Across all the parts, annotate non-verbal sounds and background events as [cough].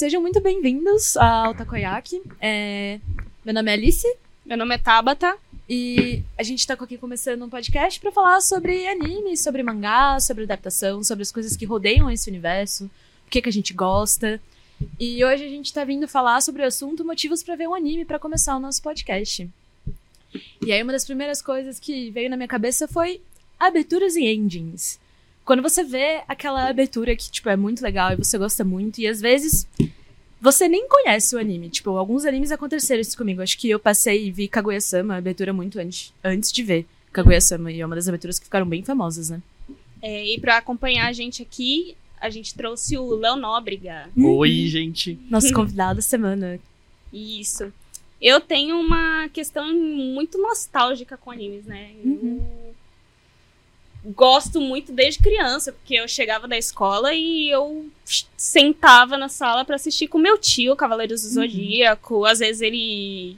sejam muito bem-vindos ao Takoyaki. É... Meu nome é Alice. Meu nome é Tabata. E a gente tá aqui começando um podcast para falar sobre anime, sobre mangá, sobre adaptação, sobre as coisas que rodeiam esse universo, o que, que a gente gosta. E hoje a gente tá vindo falar sobre o assunto motivos para ver um anime para começar o nosso podcast. E aí uma das primeiras coisas que veio na minha cabeça foi aberturas e endings. Quando você vê aquela abertura que, tipo, é muito legal e você gosta muito, e às vezes você nem conhece o anime. Tipo, alguns animes aconteceram isso comigo. Acho que eu passei e vi Kaguya-sama, abertura muito antes, antes de ver Kaguya-sama, e é uma das aberturas que ficaram bem famosas, né? É, e pra acompanhar a gente aqui, a gente trouxe o Léo Nóbrega. Oi, gente. Nosso convidado da semana. Isso. Eu tenho uma questão muito nostálgica com animes, né? Uhum. Eu gosto muito desde criança, porque eu chegava da escola e eu sentava na sala pra assistir com meu tio, Cavaleiros do Zodíaco. Às vezes ele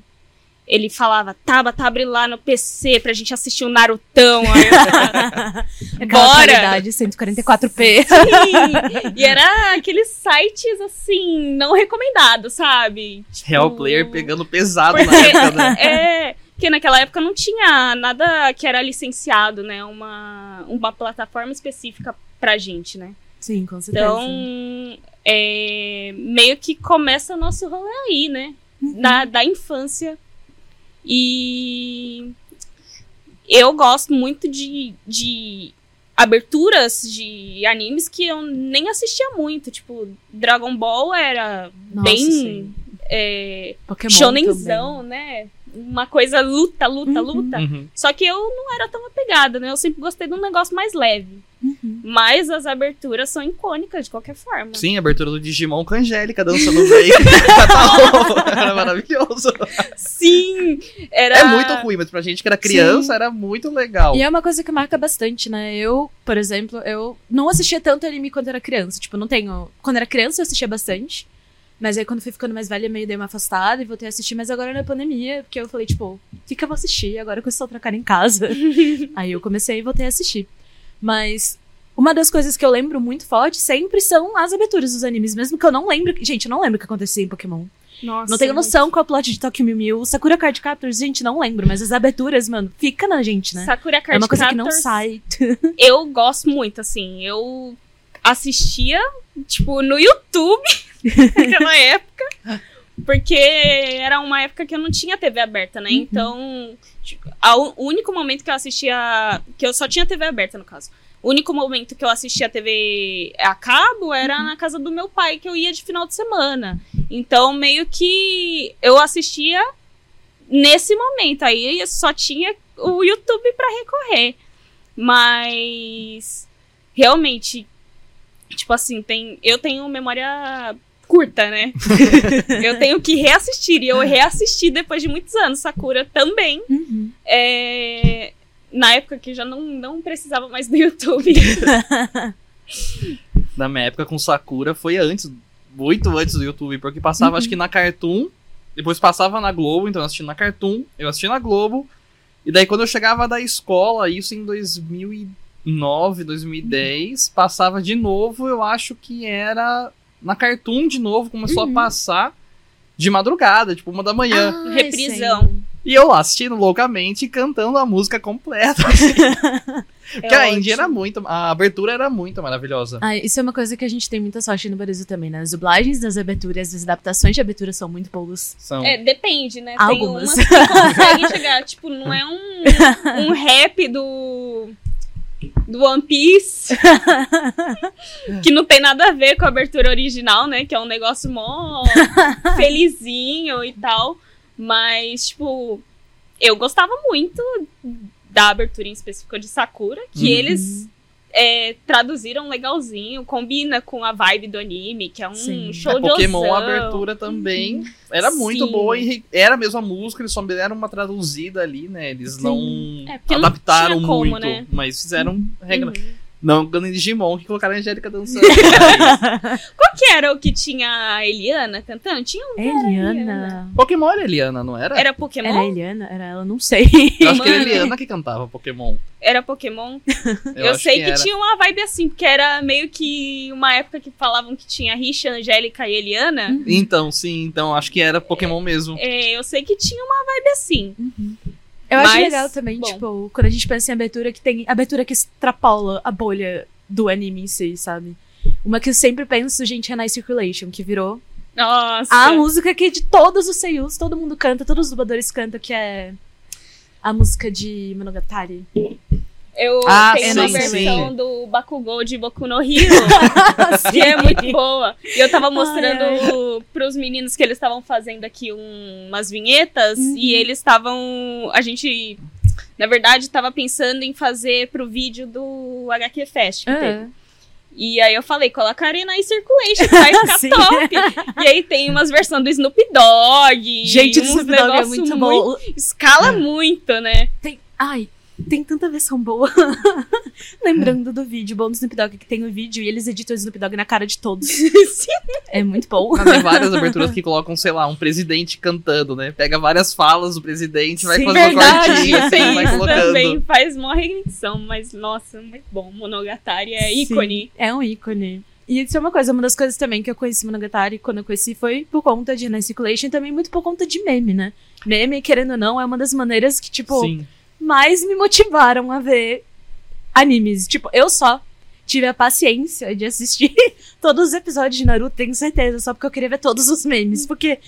ele falava, Tabata, abre lá no PC pra gente assistir o Narutão. Aí eu [laughs] Aquela Bora! qualidade 144p. Sim! E era aqueles sites, assim, não recomendados, sabe? Tipo, Real Player pegando pesado Porque, na época, né? [laughs] é, porque naquela época não tinha nada que era licenciado, né? Uma, uma plataforma específica pra gente, né? Sim, com certeza. Então, é, meio que começa o nosso rolê aí, né? Uhum. Da, da infância. E eu gosto muito de, de aberturas de animes que eu nem assistia muito. Tipo, Dragon Ball era Nossa, bem sim. é, Pokémon shonenzão, né? Uma coisa luta, luta, Uhum. luta. Uhum. Só que eu não era tão apegada, né? Eu sempre gostei de um negócio mais leve. Uhum. Mas as aberturas são icônicas de qualquer forma. Sim, a abertura do Digimon com a Angélica dançando no [laughs] meio. era maravilhoso. Sim! Era... É muito ruim, mas pra gente que era criança, era muito legal. E é uma coisa que marca bastante, né? Eu, por exemplo, eu não assistia tanto anime quando era criança. Tipo, não tenho. Quando era criança eu assistia bastante. Mas aí quando fui ficando mais velha, meio dei uma afastada e voltei a assistir, mas agora na pandemia, porque eu falei, tipo, eu vou assistir? Agora que eu estou trancada em casa. [laughs] aí eu comecei e voltei a assistir. Mas uma das coisas que eu lembro muito forte sempre são as aberturas dos animes, mesmo que eu não lembro. Gente, eu não lembro o que acontecia em Pokémon. Nossa, Não tenho noção qual é o plot de Tokyo Mew Mew. Sakura Card Captors, gente, não lembro, mas as aberturas, mano, fica na gente, né? Sakura Card É uma coisa que não Captors, sai. Eu gosto muito, assim. Eu assistia, tipo, no YouTube [laughs] naquela época. [laughs] Porque era uma época que eu não tinha TV aberta, né? Uhum. Então, tipo, o único momento que eu assistia. Que eu só tinha TV aberta, no caso. O único momento que eu assistia TV a cabo era Uhum. na casa do meu pai, que eu ia de final de semana. Então, meio que eu assistia nesse momento. Aí eu só tinha o YouTube pra recorrer. Mas realmente, tipo assim, tem, eu tenho memória curta, né? [laughs] eu tenho que reassistir. E eu reassisti depois de muitos anos. Sakura também. Uhum. É, na época que já não, não precisava mais do YouTube. [laughs] Na minha época com Sakura foi antes, muito antes do YouTube, porque passava Uhum. acho que na Cartoon, depois passava na Globo, então eu assisti na Cartoon, eu assisti na Globo, e daí quando eu chegava da escola, isso em 2009, 2010, passava de novo, eu acho que era na Cartoon de novo, começou Uhum. a passar de madrugada, tipo uma da manhã. Ai, Reprisão. E eu lá assistindo loucamente e cantando a música completa. [laughs] Porque a Indie era muito. A abertura era muito maravilhosa. Ah, isso é uma coisa que a gente tem muita sorte no Brasil também, né? As dublagens das aberturas, as adaptações de abertura são muito boas. São. É, depende, né? Algumas. Tem umas que conseguem [laughs] chegar. Tipo, não é um, um rap do. Do One Piece. [laughs] que não tem nada a ver com a abertura original, né? Que é um negócio mó [laughs] felizinho e tal. Mas, tipo, eu gostava muito da abertura em específico de Sakura, que Uhum. eles é, traduziram legalzinho, combina com a vibe do anime, que é um Sim. show A de Pokémon, a abertura também era muito Sim. boa e era a mesma música, eles só deram uma traduzida ali, né? Eles Sim. não É, porque não adaptaram tinha como, muito, né? mas fizeram regra. Uhum. Não em Digimon que colocaram a Angélica dançando. [laughs] Qual que era o que tinha a Eliana cantando? Tinha um. Eliana. Pokémon era Eliana, não era? Era Pokémon? Era a Eliana? Era ela? Não sei. Eu acho que era Mano. [laughs] Eliana que cantava Pokémon. Era Pokémon? [laughs] Eu, acho sei que, era. tinha uma vibe assim, porque era meio que uma época que falavam que tinha Richa, Angélica e Eliana. Uhum. Então, sim, então acho que era Pokémon mesmo. É, eu sei que tinha uma vibe assim. Eu acho Mas, legal também, bom. tipo, quando a gente pensa em abertura, que tem abertura que extrapola a bolha do anime em si, sabe? Uma que eu sempre penso, gente, é Night Circulation, que virou Nossa. a música que de todos os seiyus, todo mundo canta, todos os dubladores cantam, que é a música de Monogatari. Eu Ah, tenho uma sim, versão sim. do Bakugou de Boku no Hero, [laughs] que é muito boa. E eu tava mostrando pros meninos que eles estavam fazendo aqui um- umas vinhetas Uhum. e eles estavam. A gente, na verdade, tava pensando em fazer pro vídeo do HQ Fest. que teve. Ah, E aí eu falei, coloca a Arena em Circulation, vai [laughs] ficar top. E aí tem umas versões do Snoop Dogg. gente, uns o Snoop Dogg é negócio muito bom. Escala muito, né? Tem, ai, tem tanta versão boa. [laughs] Lembrando do vídeo, bom do Snoop Dogg, que tem o vídeo e eles editam o Snoop Dogg na cara de todos. [laughs] É muito bom. Mas tem várias aberturas que colocam, sei lá, um presidente cantando, né? Pega várias falas do presidente, vai Sim, fazendo Verdade, cortinho, assim, vai isso colocando. também. Faz uma redenção, mas nossa, muito bom. Monogatari é Sim, ícone. É um ícone. E isso é uma coisa, uma das coisas também que eu conheci Monogatari quando eu conheci foi por conta de Night Circulation e também muito por conta de meme, né? Meme, querendo ou não, é uma das maneiras que, tipo, Sim. Mais me motivaram a ver animes. Tipo, eu só tive a paciência de assistir [laughs] todos os episódios de Naruto, tenho certeza, só porque eu queria ver todos os memes. Porque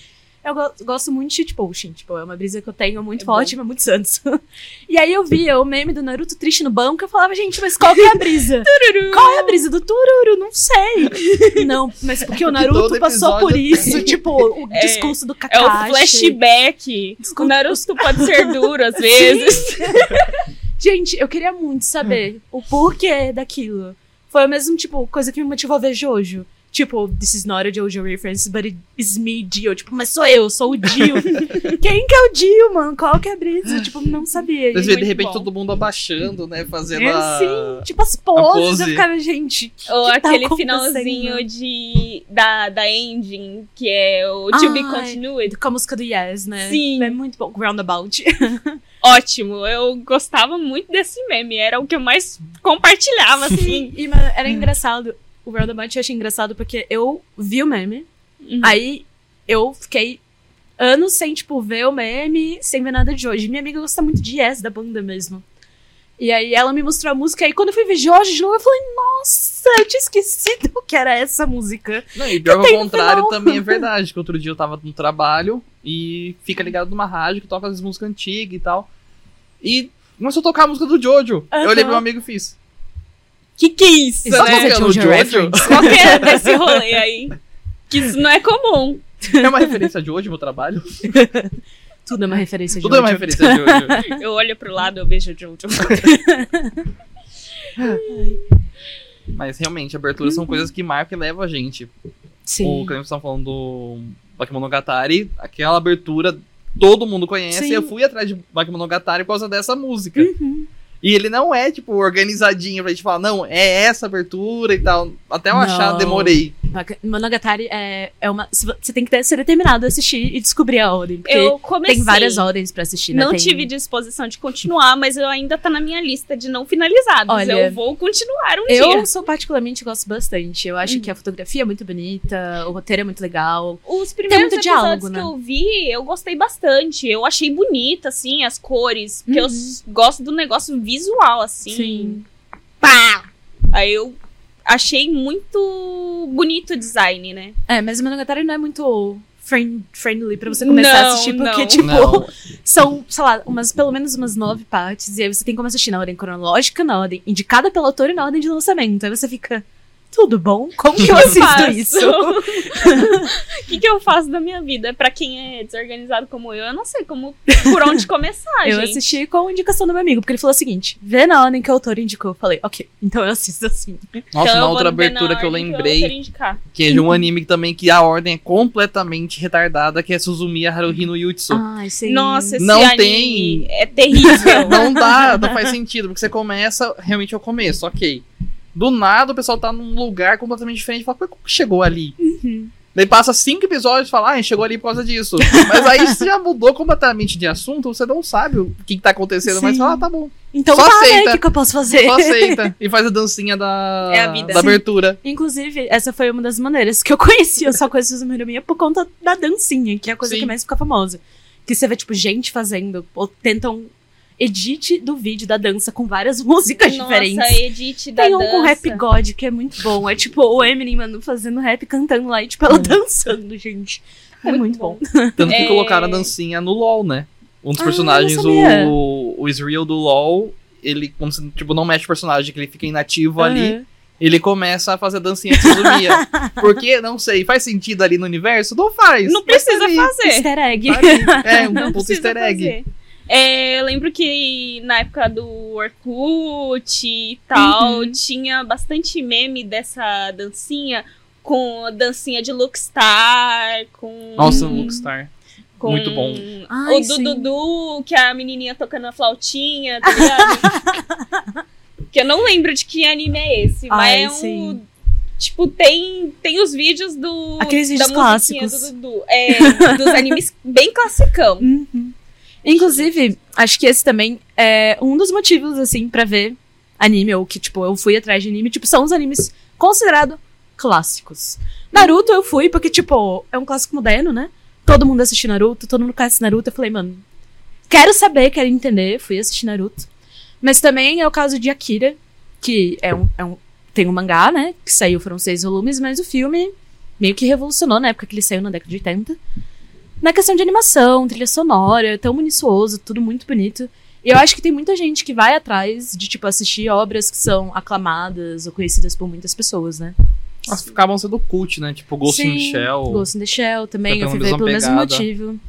eu go- gosto muito de shitposting, tipo, é uma brisa que eu tenho muito É forte há muitos anos. [laughs] e aí eu via o meme do Naruto triste no banco, eu falava, gente, mas qual que é a brisa? [laughs] Qual é a brisa do Tururu? Não sei. [laughs] Não, mas porque o Naruto passou por isso, tem. tipo, o É, discurso do É Kakashi. o flashback. Desculpa. O Naruto pode ser duro às vezes. Gente, eu queria muito saber o porquê daquilo. Foi a mesma, tipo, coisa que me motivou a ver Jojo. Tipo, this is not a Jojo reference, but it is me, Dio. Tipo, mas sou eu, sou o Dio. [laughs] Quem que é o Dio, mano? Qual que é a brisa? Tipo, não sabia. Mas E- vê, de repente bom. todo mundo abaixando, né? Fazendo É, a... sim, tipo as poses. pose. Eu ficava, gente. que Ou que tá aquele acontecendo? finalzinho de, da, da ending, que é o To Be Ai. Continued. Com a música do Yes, né? Sim. É muito bom. Roundabout. [laughs] Ótimo, eu gostava muito desse meme, era o que eu mais compartilhava, assim. E, mano, era engraçado. O Roundabout eu achei engraçado porque eu vi o meme. Uhum. Aí eu fiquei anos sem, tipo, ver o meme, sem ver nada de hoje. Minha amiga gosta muito de Yes, da banda mesmo. E aí ela me mostrou a música, e quando eu fui ver Jorge de novo, eu falei, nossa, eu tinha esquecido [laughs] que era essa música. Não, e pior ao contrário também é [laughs] verdade, que outro dia eu tava no trabalho e fica ligado numa rádio que toca as músicas antigas e tal. E começou a tocar a música do Jojo. Aham. Eu olhei pro meu amigo e fiz. Que que é isso, Isso Tá né? é tocando Jojo. [laughs] Qual que é desse rolê aí? Que isso não é comum. É uma referência de hoje, meu trabalho. [laughs] Tudo é uma referência de Tudo é uma referência de hoje. [laughs] Eu olho pro lado, eu vejo o Jojo. Mas realmente, aberturas são coisas que marcam e levam a gente. Sim. O que a gente tá falando do Bakemonogatari, aquela abertura todo mundo conhece. Sim. E eu fui atrás de Bakemonogatari por causa dessa música. Uhum. E ele não é, tipo, organizadinho pra gente falar, não, é essa abertura e tal. Até eu achar, Não. demorei. Monogatari é, é uma. Você tem que ter, ser determinado a assistir e descobrir a ordem. Porque Eu comecei. tem várias ordens pra assistir, né? Não Tem- tive disposição de continuar, mas eu ainda tá na minha lista de não finalizados. Olha, eu vou continuar um Eu dia. sou particularmente gosto bastante. Eu acho Uhum. que a fotografia é muito bonita, o roteiro é muito legal. Os primeiros muito episódios diálogo, que né? eu vi, eu gostei bastante. Eu achei bonita, assim, as cores. Porque eu Uhum. gosto do negócio visual, assim. Sim. Pá! Aí eu achei muito bonito o design, né? É, mas o Monogatari não é muito friend, friendly pra você começar a Não, assistir, porque, não. tipo, Não. [laughs] são, sei lá, umas, pelo menos umas nove partes, e aí você tem como assistir na ordem cronológica, na ordem indicada pelo autor e na ordem de lançamento. Aí você fica, tudo bom? Como que eu assisto faço? isso? O [laughs] que, que eu faço da minha vida? Pra quem é desorganizado como eu, eu não sei como por onde começar, [laughs] Eu gente. assisti com indicação do meu amigo, porque ele falou o seguinte: vê na ordem que o autor indicou. Eu falei, ok, então eu assisto assim. Nossa, Então na outra abertura na que eu lembrei, que é de um anime também que a ordem é completamente retardada, que é Suzumiya Haruhi no Yutsu. Ai, sim. Nossa, esse Não anime tem. é terrível. [laughs] Não dá, não faz sentido, porque você começa, realmente é o começo, ok. Do nada o pessoal tá num lugar completamente diferente e fala, "Pô, como que chegou ali? Daí passa cinco episódios e fala, ah, chegou ali por causa disso. [laughs] Mas aí você já mudou completamente de assunto, você não sabe o que, que tá acontecendo, mas Sim. fala, ah, tá bom. Então Só tá, né? aceita. O que, que eu posso fazer? Só aceita. e faz a dancinha da, É a vida. da abertura. Inclusive, essa foi uma das maneiras que eu conheci. Eu só conheci o Minha por conta da dancinha, que é a coisa Sim. que mais fica famosa. Que você vê, tipo, gente fazendo, ou tentam edit do vídeo da dança com várias [laughs] músicas diferentes. Nossa, Edith da Tem um dança. com Rap God, que é muito bom. É tipo o Eminem, mano, fazendo rap, cantando lá e, tipo, ela dançando, gente. É muito, Muito bom. Tanto que É. colocaram a dancinha no LoL, né? Um dos Ah, personagens, o, o Israel do LoL, ele, como se, tipo, não mexe o personagem, que ele fica inativo ali. Aham. ele começa a fazer a dancinha de Suzumiya. [laughs] Porque, não sei, faz sentido ali no universo? Não faz. Não precisa ali, fazer. Easter egg. ali. É, um Não puto precisa easter egg. fazer. É, eu lembro que na época do Orkut e tal, Uhum. tinha bastante meme dessa dancinha, com a dancinha de Lookstar, com... Nossa. Lookstar. com muito bom. Ai, o. Dudu, que é a menininha tocando a flautinha, tá ligado? [laughs] que eu não lembro de que anime é esse, mas Ai, é um... sim. Tipo, tem, tem os vídeos do... Aqueles vídeos da musiquinha clássicos. Do Dudu. É, dos animes bem classicão. Uhum. Inclusive, acho que esse também é um dos motivos, assim, pra ver anime, ou que, tipo, eu fui atrás de anime, tipo, são os animes considerados clássicos. Naruto eu fui porque, tipo, é um clássico moderno, né? Todo mundo assiste Naruto, todo mundo conhece Naruto. Eu falei, mano, quero saber, quero entender, fui assistir Naruto. Mas também é o caso de Akira, que é um, é um- tem um mangá, né? Que saiu, foram seis volumes, mas o filme meio que revolucionou na época que ele saiu na década de 80 na questão de animação, trilha sonora, tão minucioso, tudo muito bonito. E eu acho que tem muita gente que vai atrás de, tipo, assistir obras que são aclamadas ou conhecidas por muitas pessoas, né? Elas ficavam sendo cult, né? Tipo Ghost in the Sim, Shell. Ghost in the Shell também, eu fui ver pelo mesmo motivo.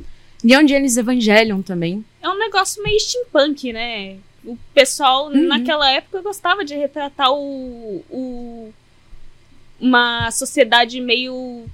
Neon Genesis Evangelion também. é um negócio meio steampunk, né? O pessoal Uhum. naquela época gostava de retratar o, o- uma sociedade meio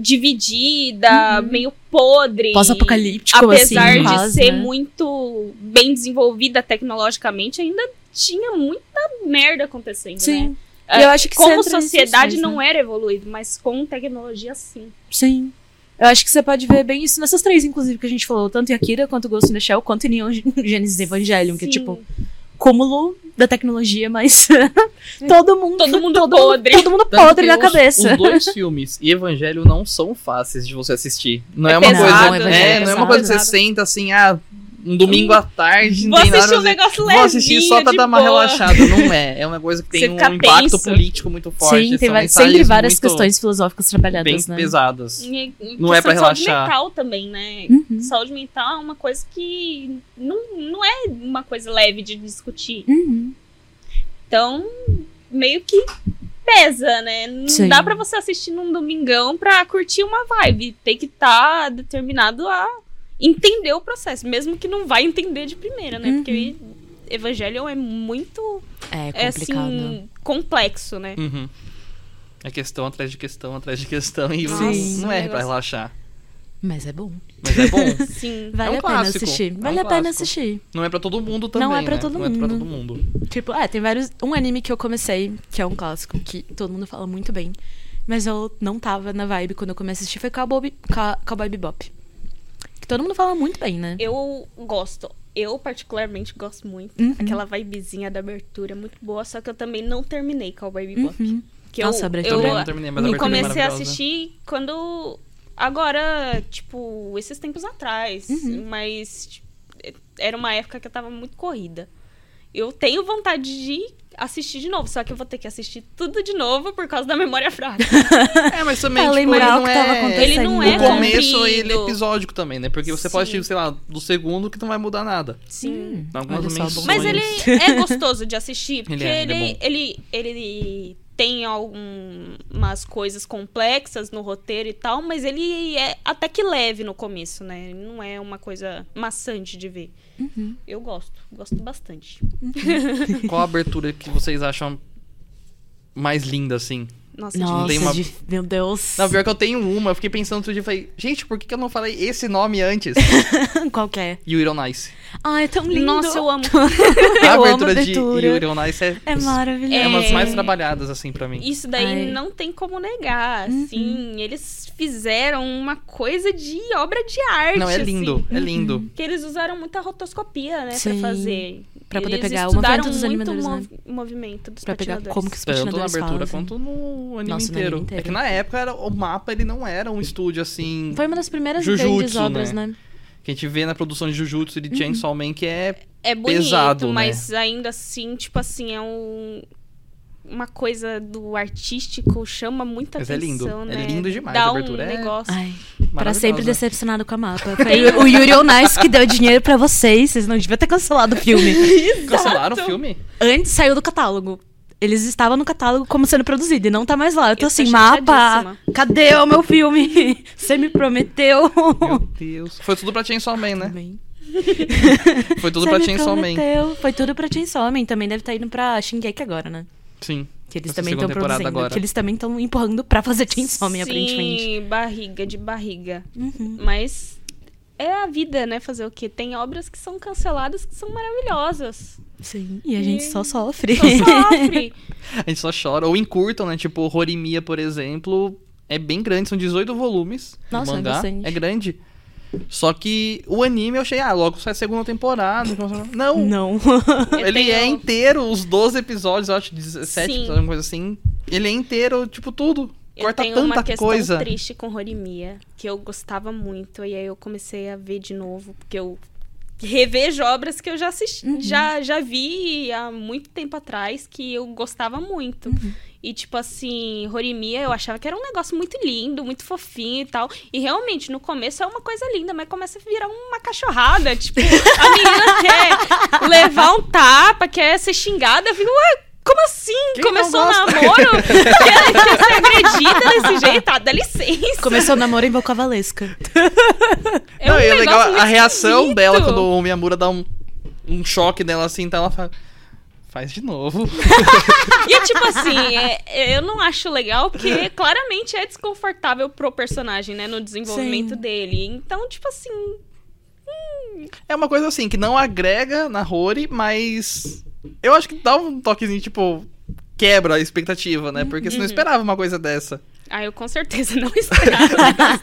dividida, meio podre. Uhum. Pós-apocalíptico, assim, Apesar de quase, ser né? muito bem desenvolvida tecnologicamente, ainda tinha muita merda acontecendo, né? Sim. É, E eu acho que Como sempre sociedade não né? era evoluído, mas com tecnologia sim. Sim. Eu acho que você pode ver bem isso nessas três, inclusive, que a gente falou. Tanto em Akira, quanto Ghost in the Shell, quanto em Neon Genesis Evangelion, que é Sim. tipo cúmulo da tecnologia, mas [laughs] todo mundo Todo mundo todo podre. todo mundo Tanto podre na os- cabeça. Os dois filmes e Evangelho não são fáceis de você assistir. Não é, É uma pesado, coisa. Não, Evangelho é, é não é uma coisa que você senta assim, ah, um domingo à tarde, não Vou assistir um negócio Vou assistir só pra dar uma boa. relaxada. Não é. É uma coisa que [laughs] Você tem um fica impacto tenso. político muito forte. Sim, tem, sempre várias questões filosóficas trabalhadas, bem né? pesadas. E- e Não é pra de saúde relaxar. mental também, né? Uhum. Saúde mental é uma coisa que não, não é uma coisa leve de discutir. Uhum. Então, meio que pesa, né? Não Sim. dá pra você assistir num domingão pra curtir uma vibe. Tem que estar determinado a entender o processo, mesmo que não vai entender de primeira, né? Uhum. Porque Evangelho é muito, É é, assim, complexo, né? Uhum. É questão atrás de questão, atrás de questão. E Nossa, não é pra negócio- relaxar. Mas é bom. Mas é bom. [laughs] Sim. Vale um a pena clássico. assistir. É um Vale a pena assistir. Não é pra todo mundo também. Não é pra né? todo Não é todo mundo. Tipo, é, tem vários. Um anime que eu comecei, que é um clássico, que todo mundo fala muito bem. Mas eu não tava na vibe quando eu comecei a assistir, foi Cowboy, Cowboy Bebop. Todo mundo fala muito bem, né? Eu gosto. Eu, particularmente, gosto muito. Uhum. Aquela vibezinha da abertura é muito boa, só que eu também não terminei Cowboy Bebop. Uhum. Que Nossa, a eu, abertura eu, Também não terminei, mas a eu é comecei a assistir quando. Agora, tipo, esses tempos atrás. Uhum. Mas tipo, era uma época que eu tava muito corrida. Eu tenho vontade de assistir de novo, só que eu vou ter que assistir tudo de novo por causa da memória fraca. [laughs] É, mas também, tipo, ele lembrar o não é... acontecendo. Ele não O é começo, comprido. ele é episódico também, né? Porque você pode Sim. assistir, sei lá, do segundo que não vai mudar nada. Sim. Algumas olha só, menções. Mas ele é gostoso de assistir, [laughs] porque Ele ele, é, ele, ele é ele, tem algumas coisas complexas no roteiro e tal, mas ele é até que leve no começo, né? Ele não é uma coisa maçante de ver. Uhum. Eu gosto, gosto bastante. Qual a abertura que vocês acham mais linda, assim? Nossa, Nossa, tem uma- de- meu Deus. Não, pior que eu tenho uma. Eu fiquei pensando outro dia. Falei, gente, por que, que eu não falei esse nome antes? [laughs] Qual que é? Yuri on Ice. Ai, é tão lindo. Nossa, eu amo. [laughs] Eu a amo a abertura de abertura. Yuri on Ice é, É maravilhoso. é umas É. mais trabalhadas, assim, pra mim. Isso daí Ai. não tem como negar, Uhum. assim. Eles fizeram uma coisa de obra de arte. Não, é lindo, assim. é lindo. Que eles usaram muita rotoscopia, né, Sim. pra fazer. Pra poder pegar o movimento dos animadores, o né? mov- movimento dos Pra pegar patinadores. como que os Tanto na patinadores abertura fazem. quanto no anime, Nossa, no inteiro. anime inteiro. É que na época era, o mapa ele não era um estúdio assim. Foi uma das primeiras Jujutsu, grandes obras, né? Que a gente vê na produção de Jujutsu e de Chainsaw Man, que é. É bonito, Pesado, né? mas ainda assim, tipo assim, é um... Uma coisa do artístico chama muita Mas é atenção, lindo. É né? lindo demais, Dá a um abertura é negócio. Ai, pra sempre decepcionado com a mapa. Foi o Yuri on Ice que deu dinheiro pra vocês. Vocês não deviam ter cancelado o filme. [laughs] Cancelaram o filme? Antes saiu do catálogo. Eles estavam no catálogo como sendo produzido e não tá mais lá. Eu tô Eu tô assim, mapa, cadê o meu filme? [laughs] Você me prometeu. Meu [laughs] Deus. Foi tudo pra Chainsaw Man, né? Também. [laughs] Foi tudo Você pra Chainsaw Man. Foi tudo pra Chainsaw Man. Também deve estar indo pra Shingeki agora, né? Sim. Que eles também estão produzindo. agora. Que eles também estão empurrando pra fazer Chainsaw Man, aparentemente. Sim, barriga de barriga. Uhum. Mas é a vida, né? Fazer o quê? Tem obras que são canceladas que são maravilhosas. Sim. E a gente E- só sofre. Só sofre. [laughs] A gente só chora. Ou encurtam, né? Tipo, Horimiya, por exemplo, é bem grande, são 18 volumes. Nossa, é mangá bastante. é grande. Só que o anime eu achei, ah, logo sai a segunda temporada. Não, Não. [laughs] ele é inteiro, os 12 episódios, eu acho, 17 Sim. episódios, alguma coisa assim. Ele é inteiro, tipo, tudo. Eu Corta tenho uma tanta questão coisa. triste com Horimiya, que eu gostava muito, e aí eu comecei a ver de novo, porque eu revejo obras que eu já assisti, Uhum. já, já vi há muito tempo atrás, que eu gostava muito. Uhum. E, tipo assim, Horimiya eu achava que era um negócio muito lindo, muito fofinho e tal. E realmente, no começo é uma coisa linda, mas começa a virar uma cachorrada. Tipo, a menina [laughs] quer levar um tapa, quer ser xingada. Eu fico, ué, como assim? Quem Começou o namoro, quer, quer ser agredida desse jeito? Ah, dá licença. Começou o namoro em Boca Valesca. É Não, um e é legal a reação esquisito. dela quando o Miyamura dá um, um choque nela assim, então ela fala. Faz de novo. [laughs] E é tipo assim, é- eu não acho legal, porque claramente é desconfortável pro personagem, né? No desenvolvimento Sim. dele. Então, tipo assim, É uma coisa assim, que não agrega na Rory, mas. Eu acho que dá um toquezinho, tipo. Quebra a expectativa, né? Porque você Uhum. não esperava uma coisa dessa. ah, eu com certeza não [laughs] esperava.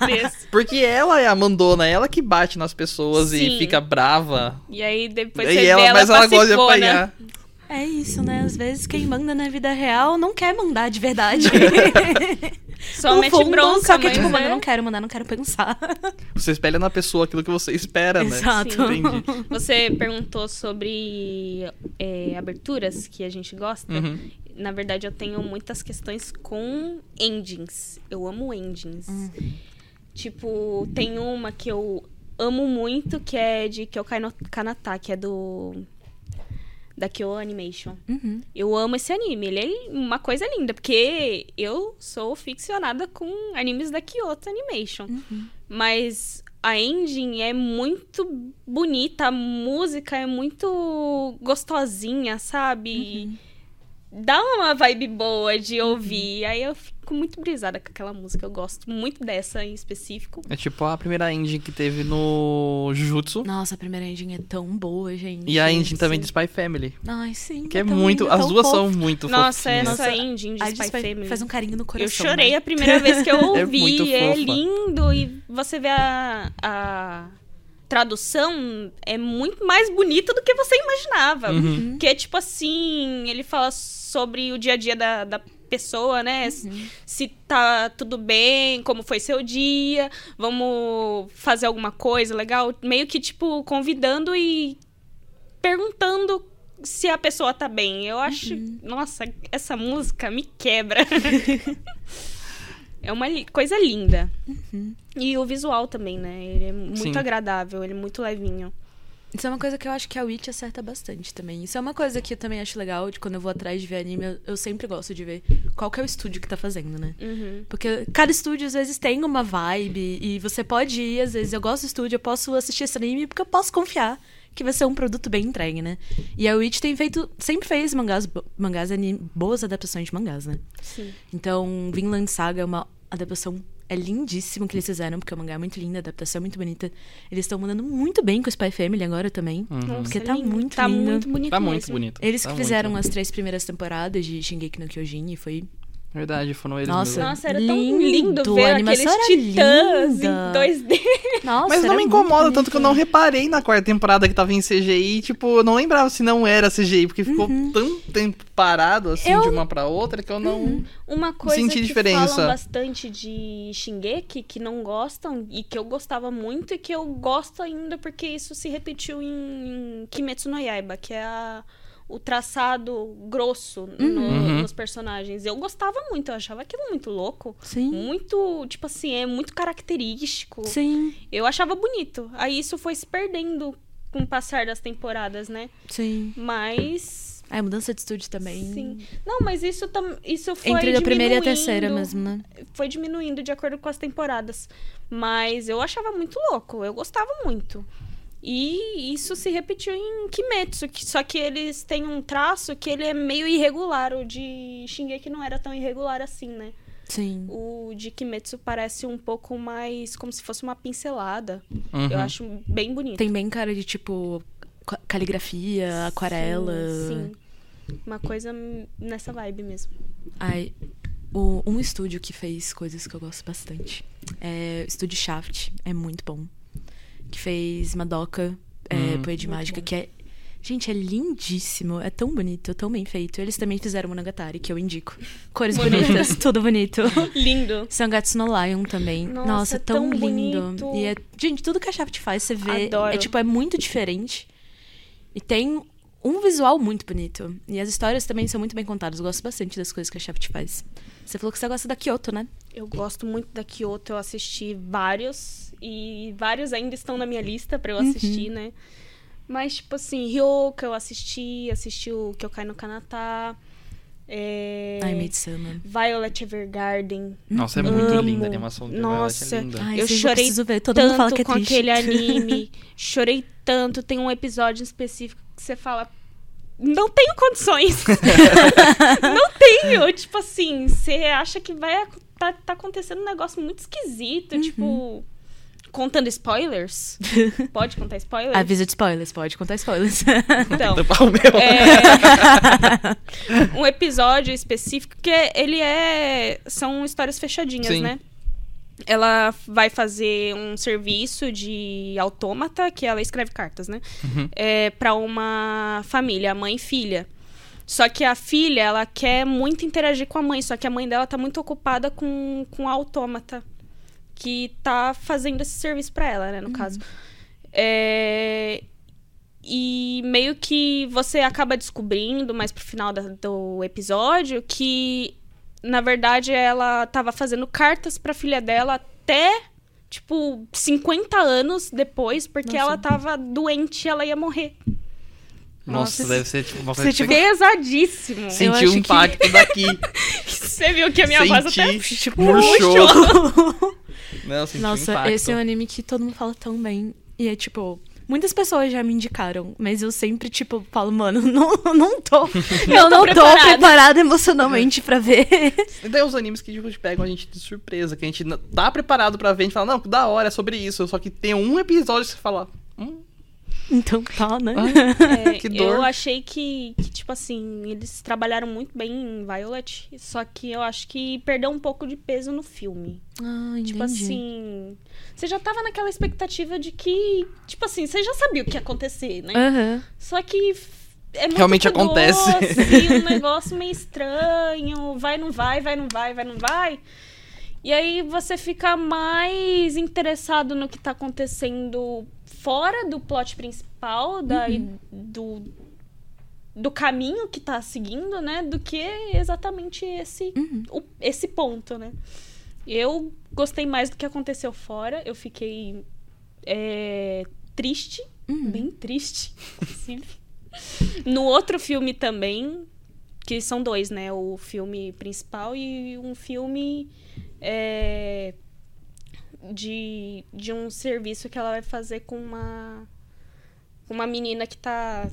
Porque ela é a mandona, ela que bate nas pessoas e Sim. fica brava. E aí depois e você ela, vê ela mas ela gosta de pacificona. apanhar. É isso, né? Às vezes quem manda na vida real não quer mandar de verdade. [laughs] Só no mete fundo, bronca, só que mas tipo, mano, é- eu não quero mandar, não quero pensar. [laughs] Você espelha na pessoa aquilo que você espera, né? Exato. Sim. Entendi. [laughs] Você perguntou sobre é, aberturas que a gente gosta. Uhum. Na verdade, eu tenho muitas questões com endings. Eu amo endings. Hum. Tipo, tem uma que eu amo muito, que é de Kyokai no Kanata, que é do... Da Kyo Animation. Uhum. Eu amo esse anime. Ele é uma coisa linda, porque eu sou ficcionada com animes da Kyoto Animation. Uhum. Mas a ending é muito bonita, a música é muito gostosinha, sabe? Uhum. Dá uma vibe boa de ouvir. Aí eu fico muito brisada com aquela música. Eu gosto muito dessa em específico. É tipo a primeira engine que teve no Jujutsu. Nossa, a primeira engine é tão boa, gente. E a engine também Sim. de Spy Family. Ai, sim. Que é muito. As duas fofa. são muito Nossa, fofinhas. essa Nossa, ending de A Spy faz, Family. faz um carinho no Eu coração. chorei né? a primeira [laughs] vez que eu É ouvi. É, fofa. lindo. E você vê a, a tradução é muito mais bonita do que você imaginava. Uhum. Que é tipo assim, ele fala sobre o dia a dia da, da pessoa, né? Uhum. Se tá tudo bem, como foi seu dia, vamos fazer alguma coisa legal. Meio que, tipo, convidando e perguntando se a pessoa tá bem. Eu acho. Uhum. Nossa, essa música me quebra. [laughs] é uma coisa linda. Uhum. E o visual também, né? Ele é muito Sim. agradável, ele é muito levinho. Isso é uma coisa que eu acho que a Witch acerta bastante também. Isso é uma coisa que eu também acho legal, de quando eu vou atrás de ver anime, eu, eu sempre gosto de ver qual que é o estúdio que tá fazendo, né? Uhum. Porque cada estúdio, às vezes, tem uma vibe, e você pode ir, às vezes, eu gosto do estúdio, eu posso assistir esse anime, porque eu posso confiar que vai ser um produto bem entregue, né? E a Witch tem feito, sempre fez mangás, mangás anime, boas adaptações de mangás, né? Sim. Então, Vinland Saga é uma adaptação. É lindíssimo que eles fizeram, porque o mangá é muito lindo, a adaptação é muito bonita. Eles estão mandando muito bem com o Spy Family agora também. Nossa, Porque tá lindo. muito tá lindo. muito bonito Tá muito bonito. Eles Tá que fizeram bonito. as três primeiras temporadas de Shingeki no Kyojin e foi. Verdade, foram eles Nossa. mesmo. Nossa, era tão Lindo, lindo ver aqueles titãs linda. em 2D. Nossa, Mas não me incomoda, tanto que eu não reparei na quarta temporada que tava em CGI. Tipo, eu não lembrava se não era CGI, porque ficou tanto tempo parado, assim, Eu- de uma pra outra, que eu não. Uma coisa Senti que diferença. falam bastante de Shingeki, que não gostam, e que eu gostava muito, e que eu gosto ainda porque isso se repetiu em Kimetsu no Yaiba, que é a- o traçado grosso no- Uhum. nos personagens. Eu gostava muito, eu achava aquilo muito louco. Sim. Muito, tipo assim, é muito característico. Sim, Eu achava bonito. Aí isso foi se perdendo com o passar das temporadas, né? sim. Mas. É, mudança de estúdio também. Sim. Não, mas isso, tam... isso foi. Entre a primeira e a terceira mesmo, né? foi diminuindo de acordo com as temporadas. Mas eu achava muito louco, eu gostava muito. E isso se repetiu em Kimetsu, que, só que eles têm um traço que ele é meio irregular. O de Shingeki não era tão irregular assim, né? Sim. O de Kimetsu parece um pouco mais como se fosse uma pincelada. Uhum. Eu acho bem bonito. Tem bem cara de tipo ca- caligrafia, aquarela. Sim, sim. Uma coisa nessa vibe mesmo. Ai, o- um estúdio que fez coisas que eu gosto bastante. É o estúdio Shaft, é muito bom. Que fez Madoka, é, Hum. Poe de Mágica, bom. que é. Gente, é lindíssimo, é tão bonito, tão bem feito. Eles também fizeram Monogatari, que eu indico. Cores bonitas, [laughs] tudo bonito. Lindo. Sangatsu no Lion também. Nossa, Nossa, é é tão, tão lindo. bonito. E é, gente, tudo que a Shaft faz, você vê, Adoro. é tipo, é muito diferente. E tem um visual muito bonito. E as histórias também são muito bem contadas. Eu gosto bastante das coisas que a Shaft faz. Você falou que você gosta da Kyoto, né? Eu gosto muito da Kyoto, eu assisti vários e vários ainda estão na minha lista pra eu Uhum. assistir, né? Mas, tipo assim, Ryoka eu assisti, assisti o Kyokai no Kanata, é... Ai, Midsummer. Violet Evergarden. Nossa, é muito Amo. linda a animação de Nossa. Violet, é linda. Ai, Eu chorei ver. Todo mundo tanto fala que é com triste. aquele anime, [laughs] chorei tanto. Tem um episódio específico que você fala... Não tenho condições. [laughs] não tenho. Tipo assim, você acha que vai... Tá, tá acontecendo um negócio muito esquisito. Uhum. Tipo... Contando spoilers? [laughs] Pode contar spoilers? Avisa de spoilers, pode contar spoilers. [laughs] Então, Tampar o meu. é [laughs] um episódio específico que ele é são histórias fechadinhas, Sim. né? Ela vai fazer um serviço de autômata, que ela escreve cartas, né? Uhum. É, para uma família, mãe e filha. Só que a filha, ela quer muito interagir com a mãe, só que a mãe dela tá muito ocupada com, com a autômata, que tá fazendo esse serviço pra ela, né, no caso. É, e meio que você acaba descobrindo mais pro final da- do episódio que, na verdade, ela tava fazendo cartas pra filha dela até, tipo, 50 anos depois, porque Nossa. ela tava doente e ela ia morrer. Nossa, Nossa, deve ser tipo uma você, coisa que tipo, você Pesadíssimo. Sentiu o que- impacto daqui. [laughs] Você viu que a minha voz até... Senti, tipo, murchou. [laughs] Não, eu senti Nossa, impacto. esse é um anime que todo mundo fala tão bem. E é tipo. Muitas pessoas já me indicaram, mas eu sempre, tipo, falo, mano, [laughs] não, não tô. [laughs] eu não tô preparada. preparada emocionalmente pra ver. [laughs] E tem os animes que tipo, pegam a gente de surpresa, que a gente não- tá preparado pra ver, a gente fala, não, que da hora, é sobre isso. Só que tem um episódio que você fala, Então tá, né? [laughs] É, Que dor. Eu achei que, que, tipo assim, eles trabalharam muito bem em Violet, só que eu acho que perdeu um pouco de peso no filme. Ah, entendi. Tipo assim, você já tava naquela expectativa de que, tipo assim, você já sabia o que ia acontecer, né? Aham. Só que é muito Realmente doce, acontece. um [laughs] negócio meio estranho, vai, não vai, vai, não vai, vai, não vai. E aí você fica mais interessado no que tá acontecendo fora do plot principal, da, e do, do caminho que tá seguindo, né? Do que exatamente esse, Uhum. o- esse ponto, né? Eu gostei mais do que aconteceu fora. Eu fiquei é, triste Uhum. Bem triste. [laughs] inclusive. no outro filme também, que são dois, né? O filme principal e um filme é, de, de um serviço que ela vai fazer com uma, com uma menina que tá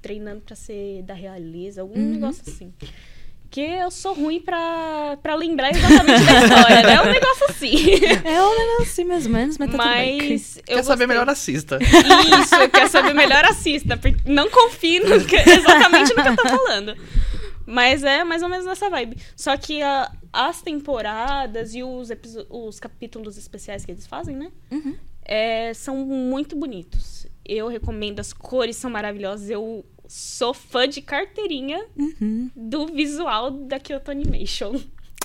treinando pra ser da realeza, algum negócio assim. Que eu sou ruim pra, pra lembrar exatamente da história, né? É um negócio assim. É um negócio assim, mais ou menos, mas tá tudo bem. Mas eu Quer saber melhor assista. Isso, quer saber melhor assista. Porque não confie no que- exatamente no que eu tô falando. Mas é mais ou menos nessa vibe. Só que a- as temporadas e os, os capítulos especiais que eles fazem, né? Uhum. é, são muito bonitos. Eu recomendo, as cores são maravilhosas. Eu sou fã de carteirinha Uhum. do visual da Kyoto Animation.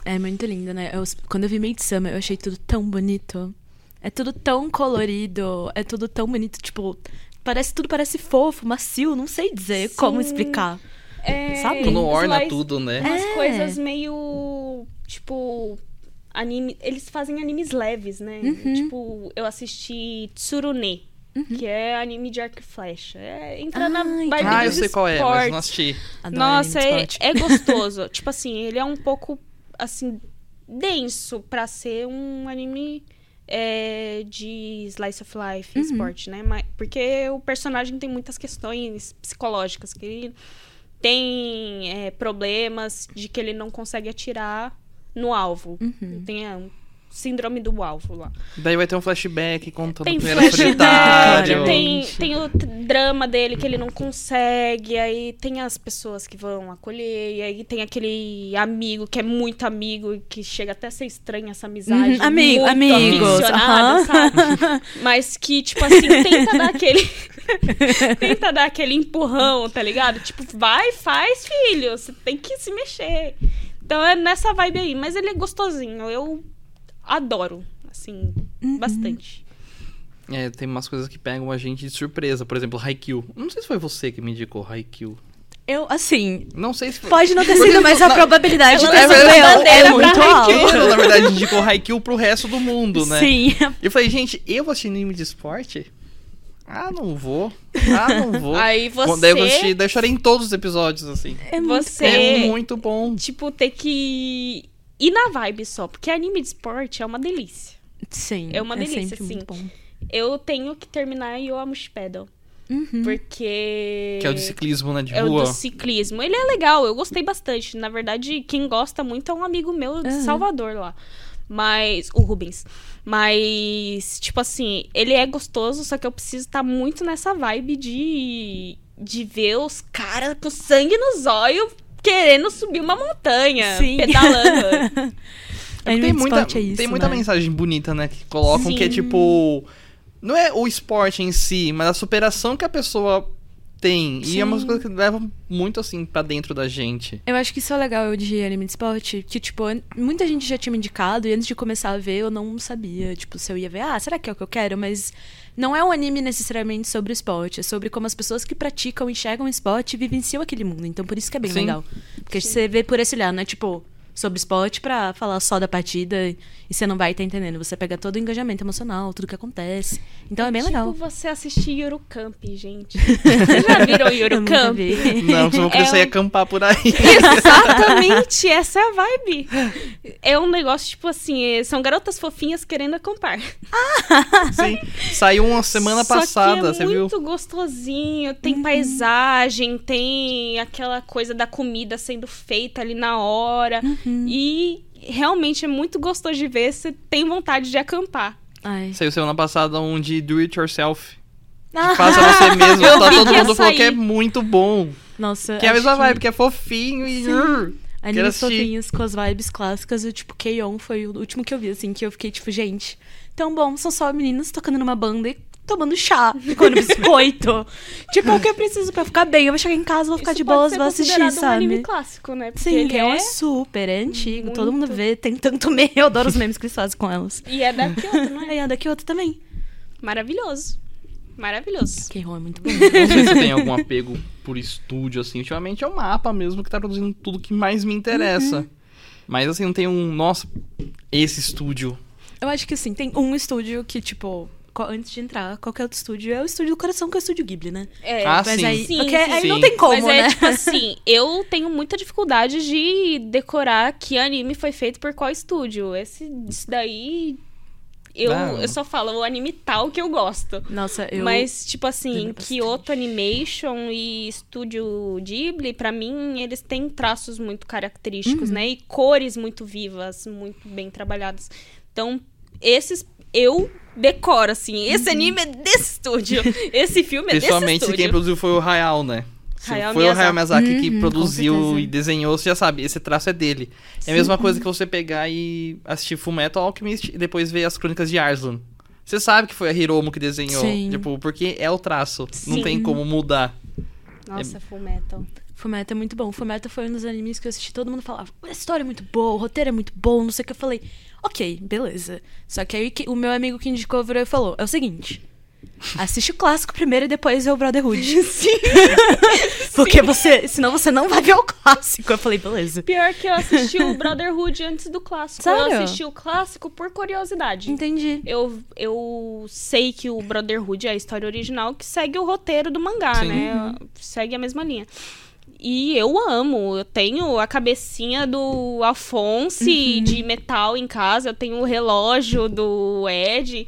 É muito lindo, né? Eu- quando eu vi Maid Summer, eu achei tudo tão bonito. É tudo tão colorido, é tudo tão bonito, tipo, parece tudo parece fofo, macio, não sei dizer como Sim. explicar. É, Sabe? Quando orna slice- tudo, né? umas É. coisas meio. Tipo. Anime, eles fazem animes leves, né? Uhum. Tipo, eu assisti Tsurune, que é anime de arco e flecha. É, entra na Ai, vibe Ah, eu sei qual é, mas não assisti. Adoro Nossa, é, esporte. é [laughs] gostoso. tipo assim, ele é um pouco, assim, denso pra ser um anime é, de slice of life, Uhum. esporte, né? Mas, porque o personagem tem muitas questões psicológicas, que ele tem é, problemas de que ele não consegue atirar no alvo. Uhum. Tem a síndrome do alvo lá. Daí vai ter um flashback contando Tem o primeiro flashback, tem, tem o drama dele que ele não consegue, aí tem as pessoas que vão acolher, e aí tem aquele amigo que é muito amigo e que chega até a ser estranha essa amizade. Uhum, amigo- amigos, aham. sabe? Mas que, tipo assim, tenta dar [laughs] aquele. [laughs] tenta dar aquele empurrão, tá ligado? Tipo, vai, faz, filho. Você tem que se mexer. Então é nessa vibe aí. Mas ele é gostosinho. Eu adoro, assim, Uhum. bastante. É, tem umas coisas que pegam a gente de surpresa. Por exemplo, Haikyuu. Não sei se foi você que me indicou Haikyuu. Eu, assim, Não sei se foi... pode não ter sido, mas a na- probabilidade de ter sido eu é bandeira muito alta. Na verdade, indicou Haikyuu pro resto do mundo, né? Sim. E eu falei, gente, eu vou assistir anime de esporte? Ah, não vou. Ah, não vou. [laughs] Aí Quando eu você, daí eu chorei em todos os episódios, assim. É muito Você- É muito bom. tipo, ter que ir na vibe só. Porque anime de esporte é uma delícia. Sim. É uma delícia, sempre sim. muito bom. Eu tenho que terminar Yoamushi Pedal. Uhum. Que Porque... é o de ciclismo, né? De É o rua. do ciclismo. Ele é legal, eu gostei bastante. Na verdade, quem gosta muito é um amigo meu de Aham. Salvador lá. Mas. O Rubens. Mas, tipo assim, ele é gostoso, só que eu preciso estar muito nessa vibe de. de ver os caras com sangue nos olhos querendo subir uma montanha. Sim. Pedalando. [laughs] É tem muita, é isso, tem muita né? mensagem bonita, né? Que colocam que é Sim. tipo. Não é o esporte em si, mas a superação que a pessoa tem. E é uma Sim. coisa que leva muito assim pra dentro da gente. Eu acho que isso é legal de anime de esporte, que, tipo, muita gente já tinha me indicado, e antes de começar a ver, eu não sabia, tipo, se eu ia ver, ah, será que é o que eu quero? Mas não é um anime necessariamente sobre o esporte, é sobre como as pessoas que praticam, enxergam o esporte e vivenciam aquele mundo. Então, por isso que é bem Sim. legal. Porque você vê por esse olhar, não é tipo sobre esporte pra falar só da partida e você não vai estar entendendo. Você pega todo o engajamento emocional, tudo que acontece. Então é bem legal. Tipo você assistir Eurocamp, gente. [laughs] Vocês já viram Eurocamp? Não, vocês vão crescer É um- acampar por aí. Exatamente, [laughs] essa é a vibe. É um negócio, tipo assim, é- são garotas fofinhas querendo acampar. Sim. Saiu uma semana Só passada, que é você viu? muito gostosinho, tem Uhum. paisagem, tem aquela coisa da comida sendo feita ali na hora. Uhum. E realmente é muito gostoso de ver, você tem vontade de acampar. Ai. Saiu semana passada um de do it yourself. Ah, Faça você mesmo. [laughs] Eu Tá todo mundo falou que é muito bom. Nossa. Que é a mesma que- vibe, que é fofinho e. Animes fofinhos com as vibes clássicas. O tipo, K-On! foi o último que eu vi, assim, que eu fiquei tipo, gente, tão bom, são só meninas tocando numa banda e tomando chá, e comendo [laughs] biscoito. tipo, o que eu preciso pra ficar bem? Eu vou chegar em casa, vou ficar Isso de boas, vou assistir, considerado um anime sabe? clássico, né? Porque Sim, ele que é, é... super, é antigo, todo mundo muito. vê, tem tanto [laughs] meme, eu adoro os memes que eles fazem com elas. E é da Kyoto, não é? Aí a daqui outra também. Maravilhoso. Maravilhoso. K-On! é muito bom. Não sei se tem algum apego por estúdio, assim. Ultimamente é o mapa mesmo que tá produzindo tudo que mais me interessa. Uhum. Mas assim, não tem um. Nossa, esse estúdio. Eu acho que assim, tem um estúdio que, tipo, antes de entrar, qualquer outro estúdio é o estúdio do coração, que é o estúdio Ghibli, né? É, Ah, Mas sim. aí, Sim, porque sim, aí sim. não tem como, Mas é né? tipo [laughs] assim, eu tenho muita dificuldade de decorar que anime foi feito por qual estúdio. Esse, isso daí. Eu, Não. eu só falo o anime tal que eu gosto. Nossa, eu... Mas, tipo assim. Kyoto Animation e Estúdio Ghibli, pra mim, eles têm traços muito Uhum. característicos, né? E cores muito vivas, muito bem trabalhadas. Então, esses eu decoro, assim. Esse Uhum. anime é desse estúdio. [laughs] Esse filme é desse Principalmente se estúdio. quem produziu foi o Hayao, né? Se Hayao foi o Hayao Miyazaki Uhum, que produziu e desenhou, você já sabe, esse traço é dele. É a mesma coisa que você pegar e assistir Fullmetal Alchemist e depois ver as crônicas de Arslan. Você sabe que foi a Hiromo que desenhou, Sim. tipo, porque é o traço, não Sim. tem como mudar. Nossa, Full Metal. Fullmetal é muito bom. Fullmetal foi um dos animes que eu assisti, todo mundo falava, a história é muito boa, o roteiro é muito bom, não sei o que. Eu falei, ok, beleza. Só que aí o meu amigo que indicou virou e falou, é o seguinte... Assiste o clássico primeiro e depois vê o Brotherhood. [laughs] Sim. [laughs] Porque você. Senão você não vai ver o clássico. Eu falei, beleza. Pior que eu assisti o Brotherhood antes do clássico. Sério? Eu assisti o clássico por curiosidade. Entendi. Eu, eu sei que o Brotherhood é a história original que segue o roteiro do mangá, Sim. né? Segue a mesma linha. E eu amo. Eu tenho a cabecinha do Alphonse de metal em casa. Eu tenho o relógio do Ed.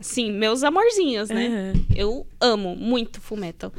Sim, meus amorzinhos, né? Aham. Eu amo muito Fullmetal.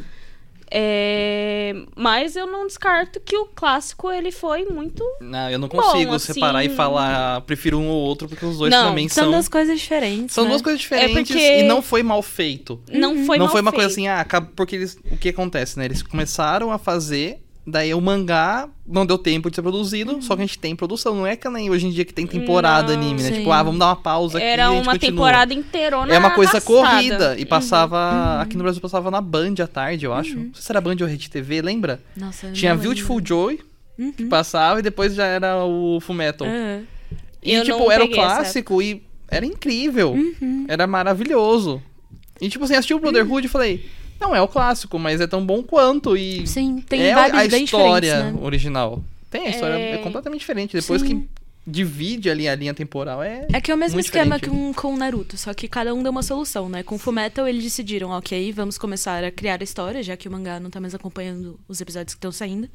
É... Mas eu não descarto que o clássico ele foi muito. Não, eu não Bom, consigo assim- separar e falar, prefiro um ou outro, porque os dois Não, também São são. duas coisas diferentes. São né? duas coisas diferentes porque- e não foi mal feito. Não foi não mal foi uma coisa feito. assim, ah, porque eles, o que acontece, né? Eles começaram a fazer, daí o mangá não deu tempo de ser produzido, só que a gente tem produção, não é que nem hoje em dia que tem temporada Não, anime, né? sim. Tipo, ah, vamos dar uma pausa aqui Era a gente uma continua. temporada inteirona. É uma coisa arrastada. corrida e Uhum. passava, aqui no Brasil passava na Band à tarde, eu acho. Não sei se era Band ou Rede TV, lembra? Nossa, Tinha Beautiful lembro. Joy, que passava e depois já era o Fullmetal. Aham. E, Eu tipo, era o clássico e era incrível. Uhum. Era maravilhoso. E, tipo assim, assisti o Brotherhood e falei, não é o clássico, mas é tão bom quanto. E Sim, tem é a história né? original. Tem, a história é, É. completamente diferente. Depois Sim. que divide ali a linha temporal, é... É que é o mesmo esquema diferente. que um, com o Naruto, só que cada um deu uma solução, né? Com o Fullmetal eles decidiram, ok, vamos começar a criar a história, já que o mangá não tá mais acompanhando os episódios que estão saindo.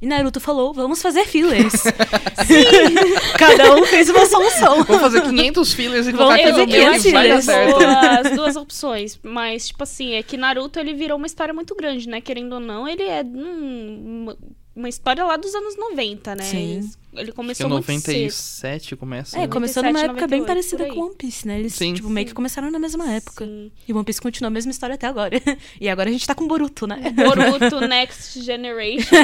E Naruto falou, vamos fazer fillers. [laughs] cada um fez uma solução. Vou fazer 500 fillers e Vamos colocar aqui fazer no meio 500 e vai dar certo. [laughs] as duas opções. Mas, tipo assim, é que Naruto ele virou uma história muito grande, né? Querendo ou não, ele é hum, uma, história lá dos anos 90, né? Sim. Ele Acho que começou é muito cedo. 97 começa. É, né? começou numa 97, época bem 98, parecida com One Piece, né? Eles, Sim. tipo, meio que começaram na mesma época. Sim. E One Piece continua a mesma história até agora. [laughs] E agora a gente tá com Boruto, né? Boruto Next Generation.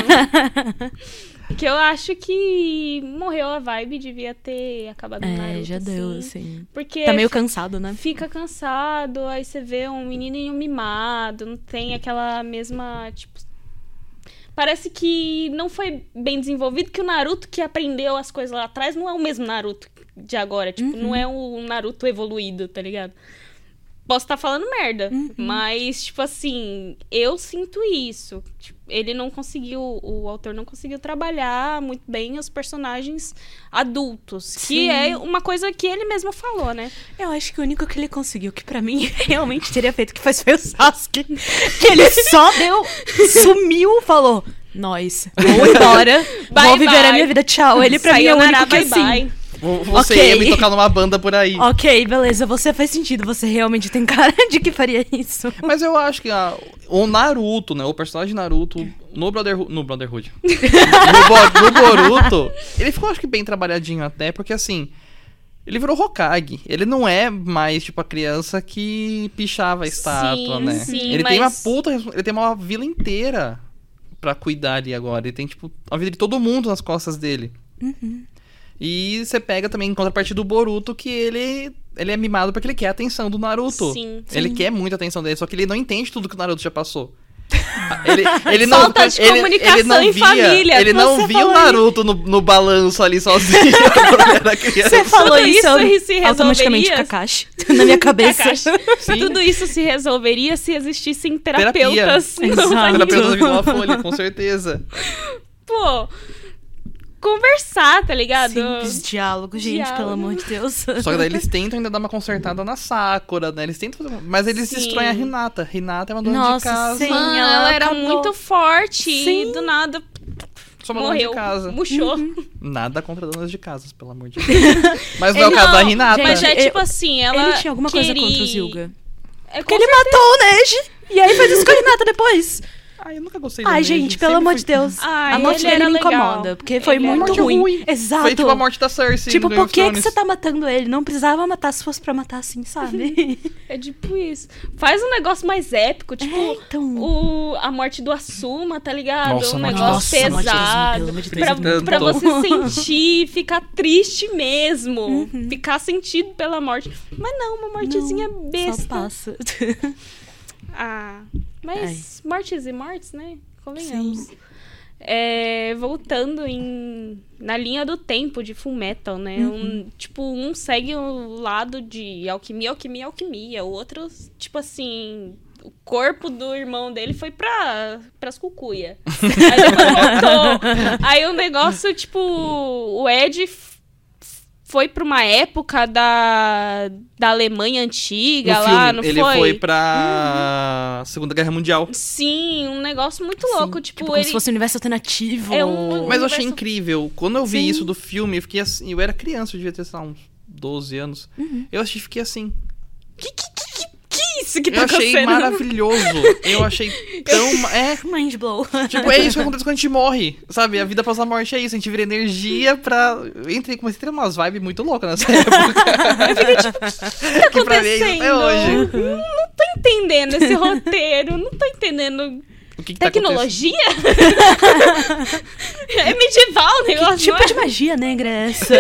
[laughs] que eu acho que morreu a vibe, devia ter acabado no Naruto. É, já deu, assim. assim. Porque Tá meio cansado, né? fica cansado, aí você vê um menininho mimado, não tem aquela mesma, tipo... Parece que não foi bem desenvolvido, que o Naruto que aprendeu as coisas lá atrás não é o mesmo Naruto de agora. Tipo, não é o Naruto evoluído, tá ligado? Posso estar falando merda, mas, tipo assim, eu sinto isso. Tipo, ele não conseguiu, o autor não conseguiu trabalhar muito bem os personagens adultos. Sim. Que é uma coisa que ele mesmo falou, né? Eu acho que o único que ele conseguiu, que pra mim [laughs] realmente teria feito que faz foi o Sasuke. Que ele só deu, sumiu, falou: Nós, vou [laughs] embora, Bye, vou viver a bye. minha vida, tchau. Ele pra mim é o Sayonara, único que bye, assim. bye. Vo- Você Ok. ia me tocar numa banda por aí. Ok, beleza, você faz sentido, você realmente tem cara [laughs] de que faria isso. Mas eu acho que a- o Naruto, né? O personagem Naruto no Brotherhood. No Brotherhood. [laughs] no, no Boruto, ele ficou, acho que, bem trabalhadinho até, porque assim. Ele virou Hokage. Ele não é mais, tipo, a criança que pichava a estátua, Sim, né? sim, ele tem uma mas- puta. Ele tem uma vila inteira pra cuidar ali agora. Ele tem, tipo, a vida de todo mundo nas costas dele. E você pega também em contrapartida do Boruto, que ele, ele é mimado porque ele quer a atenção do Naruto. Sim. Ele quer muita atenção dele, só que ele não entende tudo que o Naruto já passou. [laughs] Ele, ele não, Falta de ele, comunicação ele não em via, família. Ele não Você via o Naruto no, no balanço ali sozinho. [laughs] Você falou Tudo isso, isso se automaticamente resolveria? Kakashi [laughs] na minha cabeça. Sim. Tudo isso se resolveria se existissem Terapia. terapeutas. no Exato. Era anime. pelo uma folha, com certeza. Pô, conversar, tá ligado? Simples diálogo, gente, Diálogo. pelo amor de Deus. Só que daí eles tentam ainda dar uma consertada na Sakura, né? Eles tentam fazer... Mas eles Sim. destroem a Renata. Renata é uma dona Nossa, de casa. sim. Mano, ela ela, era acabou. muito forte Sim. e do nada Só uma dona morreu. de casa. Murchou. Nada contra donas de casas, pelo amor de Deus. [laughs] Mas não é o caso da Renata. Mas é Gente, tipo assim, ela. ele tinha alguma coisa queria- contra o Zilga. É, Porque ele matou o Neji. E aí fez isso com a Renata depois. Ai, eu nunca gostei do Ai, gente, pelo amor de Deus. Ai, a morte ele dele me legal. incomoda. Porque foi Ele muito ruim. ruim. Exato. Foi tipo a morte da Cersei. Tipo, por que, que você tá matando ele? Não precisava matar se fosse pra matar assim, sabe? [laughs] É tipo isso. Faz um negócio mais épico, tipo. É, então. O, a morte do Asuma, tá ligado? Nossa, um negócio pesado. pelo amor de Pra, Deus. pra você sentir, ficar triste mesmo. Uhum. Ficar sentido pela morte. Mas não, uma mortezinha Não, Só besta. passa. [laughs] Ah, mas mortes e mortes, né? Convenhamos. É, voltando em, na linha do tempo de Full Metal, né? Um, tipo, um segue o lado de alquimia, alquimia, alquimia. O outro, tipo assim, o corpo do irmão dele foi pra, pras cucuia. [laughs] Aí depois voltou. Aí o negócio, tipo, o Ed foi pra uma época da, da Alemanha antiga No lá, filme, não ele foi? foi pra Segunda Guerra Mundial. Sim, um negócio muito louco. Tipo, Tipo, como ele. se fosse um universo alternativo. É um- Mas eu achei universo- incrível. Quando eu vi Sim. isso do filme, eu fiquei assim. Eu era criança, eu devia ter, sei lá, uns 12 anos. Uhum. Eu achei, fiquei assim. Que, que, que isso que tá eu achei acontecendo? maravilhoso. Eu [laughs] achei tão. É, [laughs] Mind blow. tipo, é isso que acontece quando a gente morre. Sabe? A vida após a morte é isso. A gente vira energia pra. Eu entrei, comecei a ter umas vibes muito loucas nessa [laughs] época. que pra mim é isso até hoje. Não, não tô entendendo esse roteiro. Não tô entendendo. O que, que tá? Tecnologia? é medieval o negócio, Que tipo não, é? de magia negra é essa?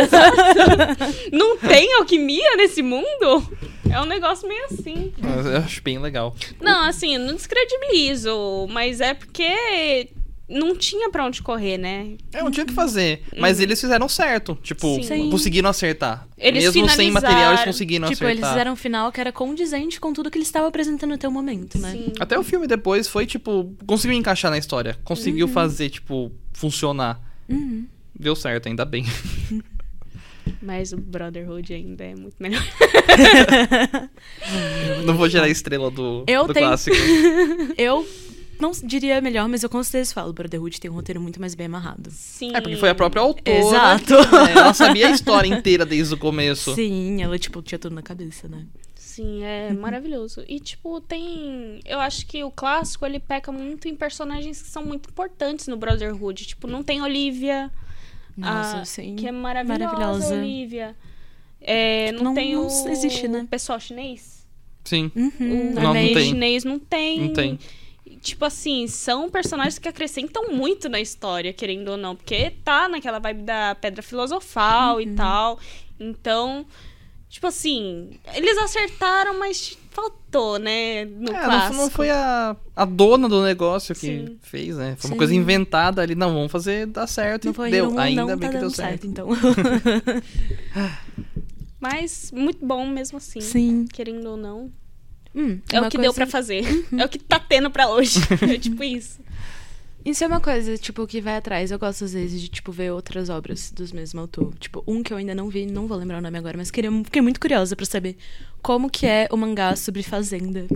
não tem alquimia nesse mundo? É um negócio meio assim. Mas Eu acho bem legal. Não, assim, eu não descredibilizo, mas é porque não tinha pra onde correr, né? É, não tinha o que fazer. Mas eles fizeram certo. Tipo, Uhum. Sim. conseguiram acertar. Eles Mesmo sem material, eles conseguiram tipo, eles acertar. fizeram um final que era condizente com tudo que eles estavam apresentando até o momento, né? Sim. Até o filme depois foi, tipo, conseguiu encaixar na história. Conseguiu fazer, tipo, funcionar. Uhum. Deu certo, ainda bem. [laughs] Mas o Brotherhood ainda é muito melhor. [laughs] Não vou gerar a estrela do, Eu do tenho- clássico. [laughs] Eu não diria melhor, mas eu com certeza falo. Brotherhood tem um roteiro muito mais bem amarrado. Sim. É, porque foi a própria autora. Exato. né? Ela sabia a história inteira desde o começo. Sim, ela, tipo, tinha tudo na cabeça, né? Sim, é maravilhoso. E, tipo, tem. Eu acho que o clássico ele peca muito em personagens que são muito importantes no Brotherhood. Tipo, não tem Olivia, Nossa, Ah, sim. que é maravilhosa, Maravilhosa. Olivia. É, não, Não- tem não o existe, né? pessoal chinês. Sim. Uhum, O Não, tem. chinês não tem. Não tem. Tipo assim, são personagens que acrescentam muito na história, querendo ou não. Porque tá naquela vibe da pedra filosofal Uhum. e tal. Então, tipo assim, eles acertaram, mas faltou, né? No É, não, clássico. não foi a, a dona do negócio que Sim. fez, né? Foi uma Sim. coisa inventada ali. Não, vamos fazer dar certo. Não e foi deu. um, Ainda não bem tá que deu dando certo. certo, então. [laughs] Mas muito bom mesmo assim. Sim. Querendo ou não. Hum, É o que deu coisa- pra fazer. É o que tá tendo pra hoje. [laughs] é tipo isso. Isso é uma coisa, tipo, que vai atrás. Eu gosto, às vezes, de, tipo, ver outras obras dos mesmos autor. Tipo, um que eu ainda não vi, não vou lembrar o nome agora, mas queria, fiquei muito curiosa pra saber como que é o mangá sobre fazenda.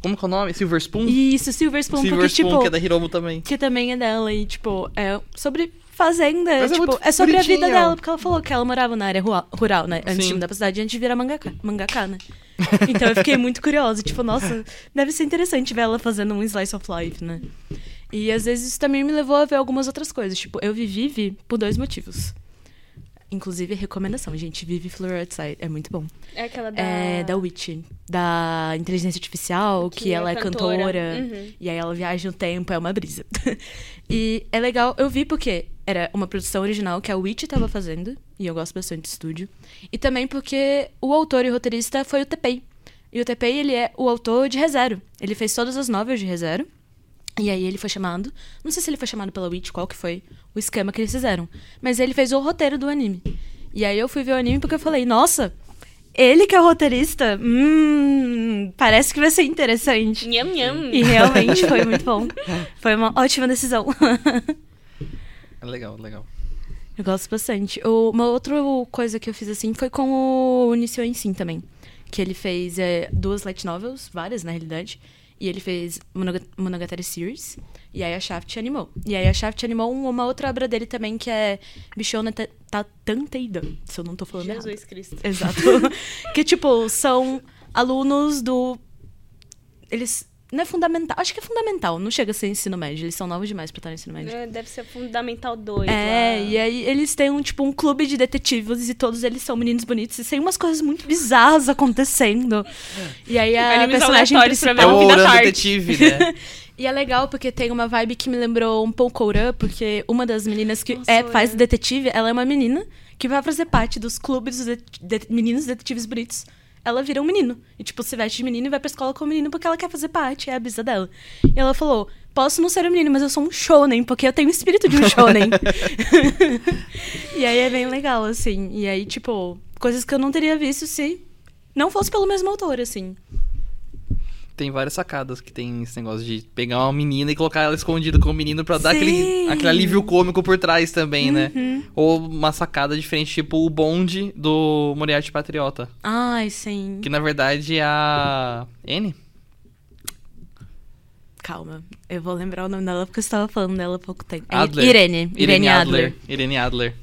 Como que é o nome? Silver Spoon? Isso, Silver Spoon, Silver porque, Spoon, tipo, que é da Hiromu também. que também é dela e, tipo, é sobre fazenda. Mas é tipo, muito é, sobre a vida bonitinho. dela, porque ela falou que ela morava na área rua- rural, né? Antes de Sim. mudar pra cidade, antes de virar mangaka, mangaka né? [laughs] Então eu fiquei muito curiosa. Tipo, nossa, deve ser interessante ver ela fazendo um slice of life, né? E às vezes isso também me levou a ver algumas outras coisas. Tipo, eu vi Vivi por dois motivos. Inclusive, recomendação, gente. Vivi Flower Outside. É muito bom. É aquela da. É da Witch, da inteligência artificial, que, ela é cantora. Uhum. E aí ela viaja no tempo, é uma brisa. [laughs] e é legal, eu vi porque era uma produção original que a Witch tava fazendo, e eu gosto bastante de estúdio. E também porque o autor e roteirista foi o Tepei. E o Tepei, ele é o autor de ReZero. Ele fez todas as novelas de ReZero. E aí ele foi chamado, não sei se ele foi chamado pela Witch, qual que foi o esquema que eles fizeram. Mas ele fez o roteiro do anime. E aí eu fui ver o anime porque eu falei, nossa, ele que é o roteirista, hum, parece que vai ser interessante. Nham, nham. E realmente foi muito bom. Foi uma ótima decisão. [laughs] É legal, legal. Eu gosto bastante. O- Uma outra coisa que eu fiz assim foi com o Nisio Ensin também. Que ele fez é, duas light novels, várias na realidade. E ele fez Monoga- Monogatari Series. E aí a Shaft animou. E aí a Shaft animou uma outra obra dele também, que é Bichona Ta- Ta- Tanteidan. Se eu não tô falando errado. Jesus Cristo. Exato. [laughs] que, tipo, são alunos do. Eles. Não é fundamental. Acho que é fundamental. Não chega a ser ensino médio. Eles são novos demais pra estar no ensino médio. É, Deve ser Fundamental 2. É, lá. e aí eles têm um, tipo, um clube de detetives e todos eles são meninos bonitos e tem umas coisas muito bizarras acontecendo. E aí a personagem aleatórios pra ver É principal... o da tarde. Detetive, [laughs] né? E é legal porque tem uma vibe que me lembrou um pouco Ouran, porque uma das meninas que Nossa, é, faz detetive, ela é uma menina que vai fazer parte dos clubes dos det- det- meninos detetives bonitos. Ela vira um menino. E, tipo, se veste de menino e vai pra escola como menino porque ela quer fazer parte, é a bisa dela. E ela falou: Posso não ser um menino, mas eu sou um shonen, porque eu tenho o espírito de um shonen. [laughs] [laughs] e aí é bem legal, assim. E aí, tipo, coisas que eu não teria visto se não fosse pelo mesmo autor, assim. Tem várias sacadas que tem esse negócio de pegar uma menina e colocar ela escondida com o menino pra dar Sim. aquele, aquele alívio cômico por trás também, né? Uhum. Ou uma sacada diferente, tipo o bonde do Moriarty Patriota. Ai, sim. Que na verdade é a. N? Calma, eu vou lembrar o nome dela porque eu estava falando dela há pouco tempo. É Adler. Irene. Irene, Adler. Irene Adler.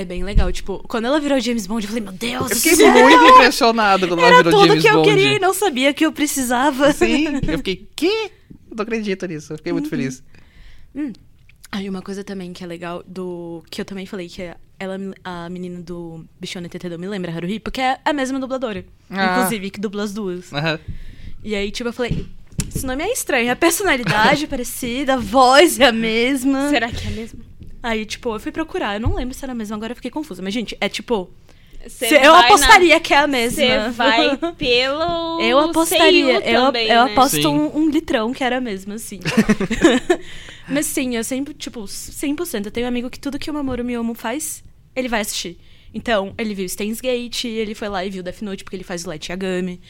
É bem legal. Tipo, quando ela virou James Bond, eu falei, meu Deus Eu fiquei céu! muito impressionado quando ela Era virou tudo James que eu Bond. queria e não sabia que eu precisava. Sim, [laughs] eu fiquei, que? Não acredito nisso. Eu fiquei Uhum. muito feliz. Aí uma coisa também que é legal do. Que eu também falei que ela, a menina do Bichone Tetedou me lembra Haruhi, porque é a mesma dubladora. Ah. Inclusive, que dubla as duas. Aham. E aí, tipo, eu falei. Esse nome é estranho. A personalidade é [laughs] parecida, a voz é a mesma. Será que é mesmo? Aí, tipo, eu fui procurar. Eu não lembro se era a mesma, agora eu fiquei confusa. Mas, gente, é tipo. Cê se- eu apostaria que é a mesma. Você vai [laughs] pelo. Eu apostaria. Eu, também, eu né? aposto um, um litrão que era a mesma, assim. [laughs] Mas sim, eu sempre, tipo, 100%. Eu tenho um amigo que tudo que o Mamoru Miyomo faz, ele vai assistir. Então, ele viu Steins Gate, ele foi lá e viu Death Note, porque ele faz o Light Yagami.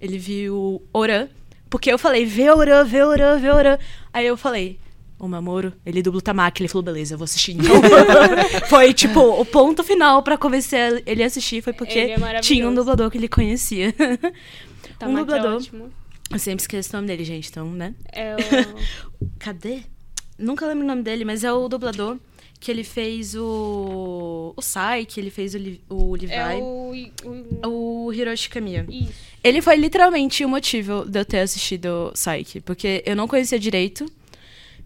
Ele viu Oran, porque eu falei, vê Oran, vê Oran, vê Oran. Aí eu falei, o Mamoru, ele dubla o Tamaki. Ele falou, beleza, eu vou assistir. Então, [laughs] foi, tipo, o ponto final pra convencer ele a assistir foi porque é tinha um dublador que ele conhecia. Tá [laughs] um mais dublador. ótimo. Eu sempre esqueço o nome dele, gente, então, né? É o. [laughs] Cadê? Nunca lembro o nome dele, mas é o dublador que ele fez o. O Sai, que ele fez o, Li- o Levi. é o. o... O Hiroshi Kamiya. Isso. Ele foi literalmente o motivo de eu ter assistido Psyche, porque eu não conhecia direito.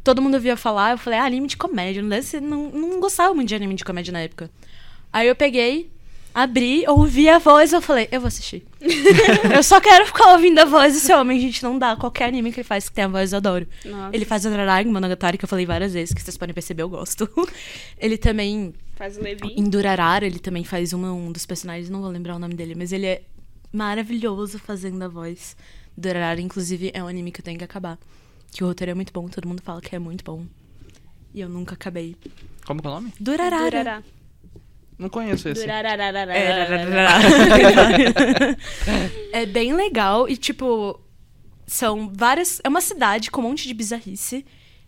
Todo mundo via falar, eu falei, ah, anime de comédia, não deve ser. Não, não gostava muito de anime de comédia na época. Aí eu peguei, abri, ouvi a voz, eu falei, eu vou assistir. [laughs] eu só quero ficar ouvindo a voz desse homem, gente, não dá. Qualquer anime que ele faz que tem a voz, eu adoro. Nossa. Ele faz o Drarai Monogatari, que eu falei várias vezes, que vocês podem perceber, eu gosto. [laughs] ele também Faz o Levi. em Durarara, ele também faz uma- um dos personagens, não vou lembrar o nome dele, mas ele é maravilhoso fazendo a voz. Durarara, inclusive, é um anime que eu tenho que acabar. Que o roteiro é muito bom, todo mundo fala que é muito bom. E eu nunca acabei. Como que é o nome? Durarara. Durará. Não conheço esse. Durararararara. [laughs] É bem legal e, tipo, são várias. É uma cidade com um monte de bizarrice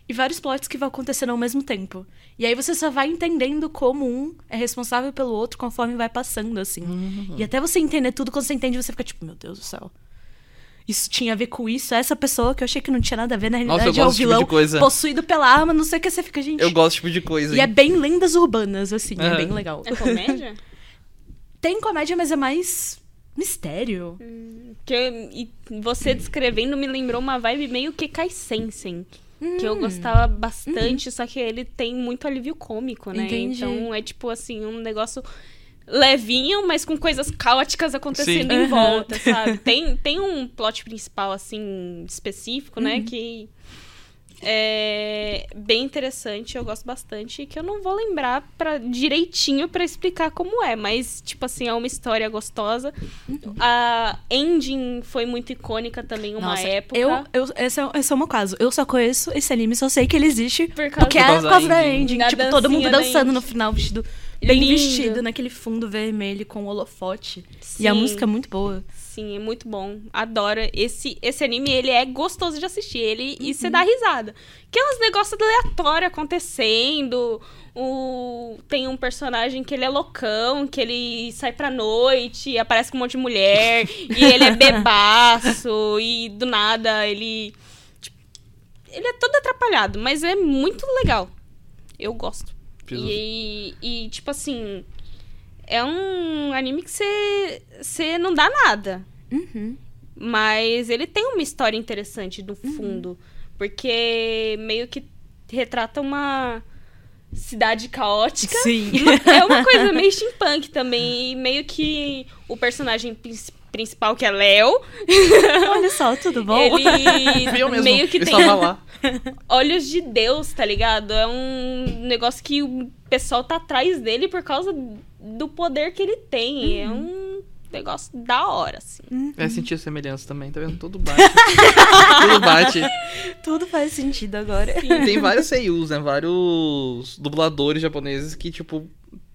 e vários plots que vão acontecendo ao mesmo tempo. E aí você só vai entendendo como um é responsável pelo outro conforme vai passando, assim. E até você entender tudo, quando você entende, você fica tipo, meu Deus do céu. Isso tinha a ver com isso, essa pessoa que eu achei que não tinha nada a ver, na Nossa, realidade eu é o tipo vilão coisa. possuído pela arma, não sei o que você fica, gente. Eu gosto desse tipo de coisa. E é hein? bem lendas urbanas, assim, é Aham. bem legal. É comédia? [laughs] Tem comédia, mas é mais mistério. que eu- e você descrevendo me lembrou uma vibe meio que Kai Sensen. Que Hum. eu gostava bastante, só que ele tem muito alívio cômico, né? Entendi. Então é tipo assim, um negócio levinho, mas com coisas caóticas acontecendo Sim. em volta, sabe? [laughs] Tem, tem um plot principal, assim, específico, né? Uhum. Que é bem interessante, eu gosto bastante, e que eu não vou lembrar pra, direitinho pra explicar como é, mas, tipo assim, é uma história gostosa. Uhum. A ending foi muito icônica também, uma Nossa, época. Eu, eu, esse, é, esse é o meu caso. Eu só conheço esse anime, só sei que ele existe Por causa porque é Por causa da da ending. ending. Da tipo, todo mundo dançando ending. no final, vestido Bem lindo. vestido naquele fundo vermelho com holofote. E a Sim. música é muito boa. Sim, é muito bom. Adoro. Esse, esse anime, ele é gostoso de assistir. Ele, E você dá risada. Que é uns negócios aleatórios acontecendo. O, tem um personagem que ele é loucão, que ele sai pra noite e aparece com um monte de mulher. e ele é [laughs] bebaço. e do nada ele... tipo, ele é todo atrapalhado, mas é muito legal. Eu gosto. E, e, tipo assim, é um anime que você você não dá nada. Uhum. Mas ele tem uma história interessante no fundo. Porque meio que retrata uma cidade caótica. Sim. [laughs] É uma coisa meio steampunk também. E meio que o personagem prin- principal, que é Léo, Olha só, tudo bom? ele Fui eu mesmo. meio que tem. [laughs] olhos de Deus, tá ligado? É um negócio que o pessoal tá atrás dele por causa do poder que ele tem. É um negócio da hora, assim. É sentir a semelhança também, tá vendo? Tudo bate. [laughs] Tudo bate. Tudo faz sentido agora. Tem vários seiyus, né? Vários dubladores japoneses que, tipo,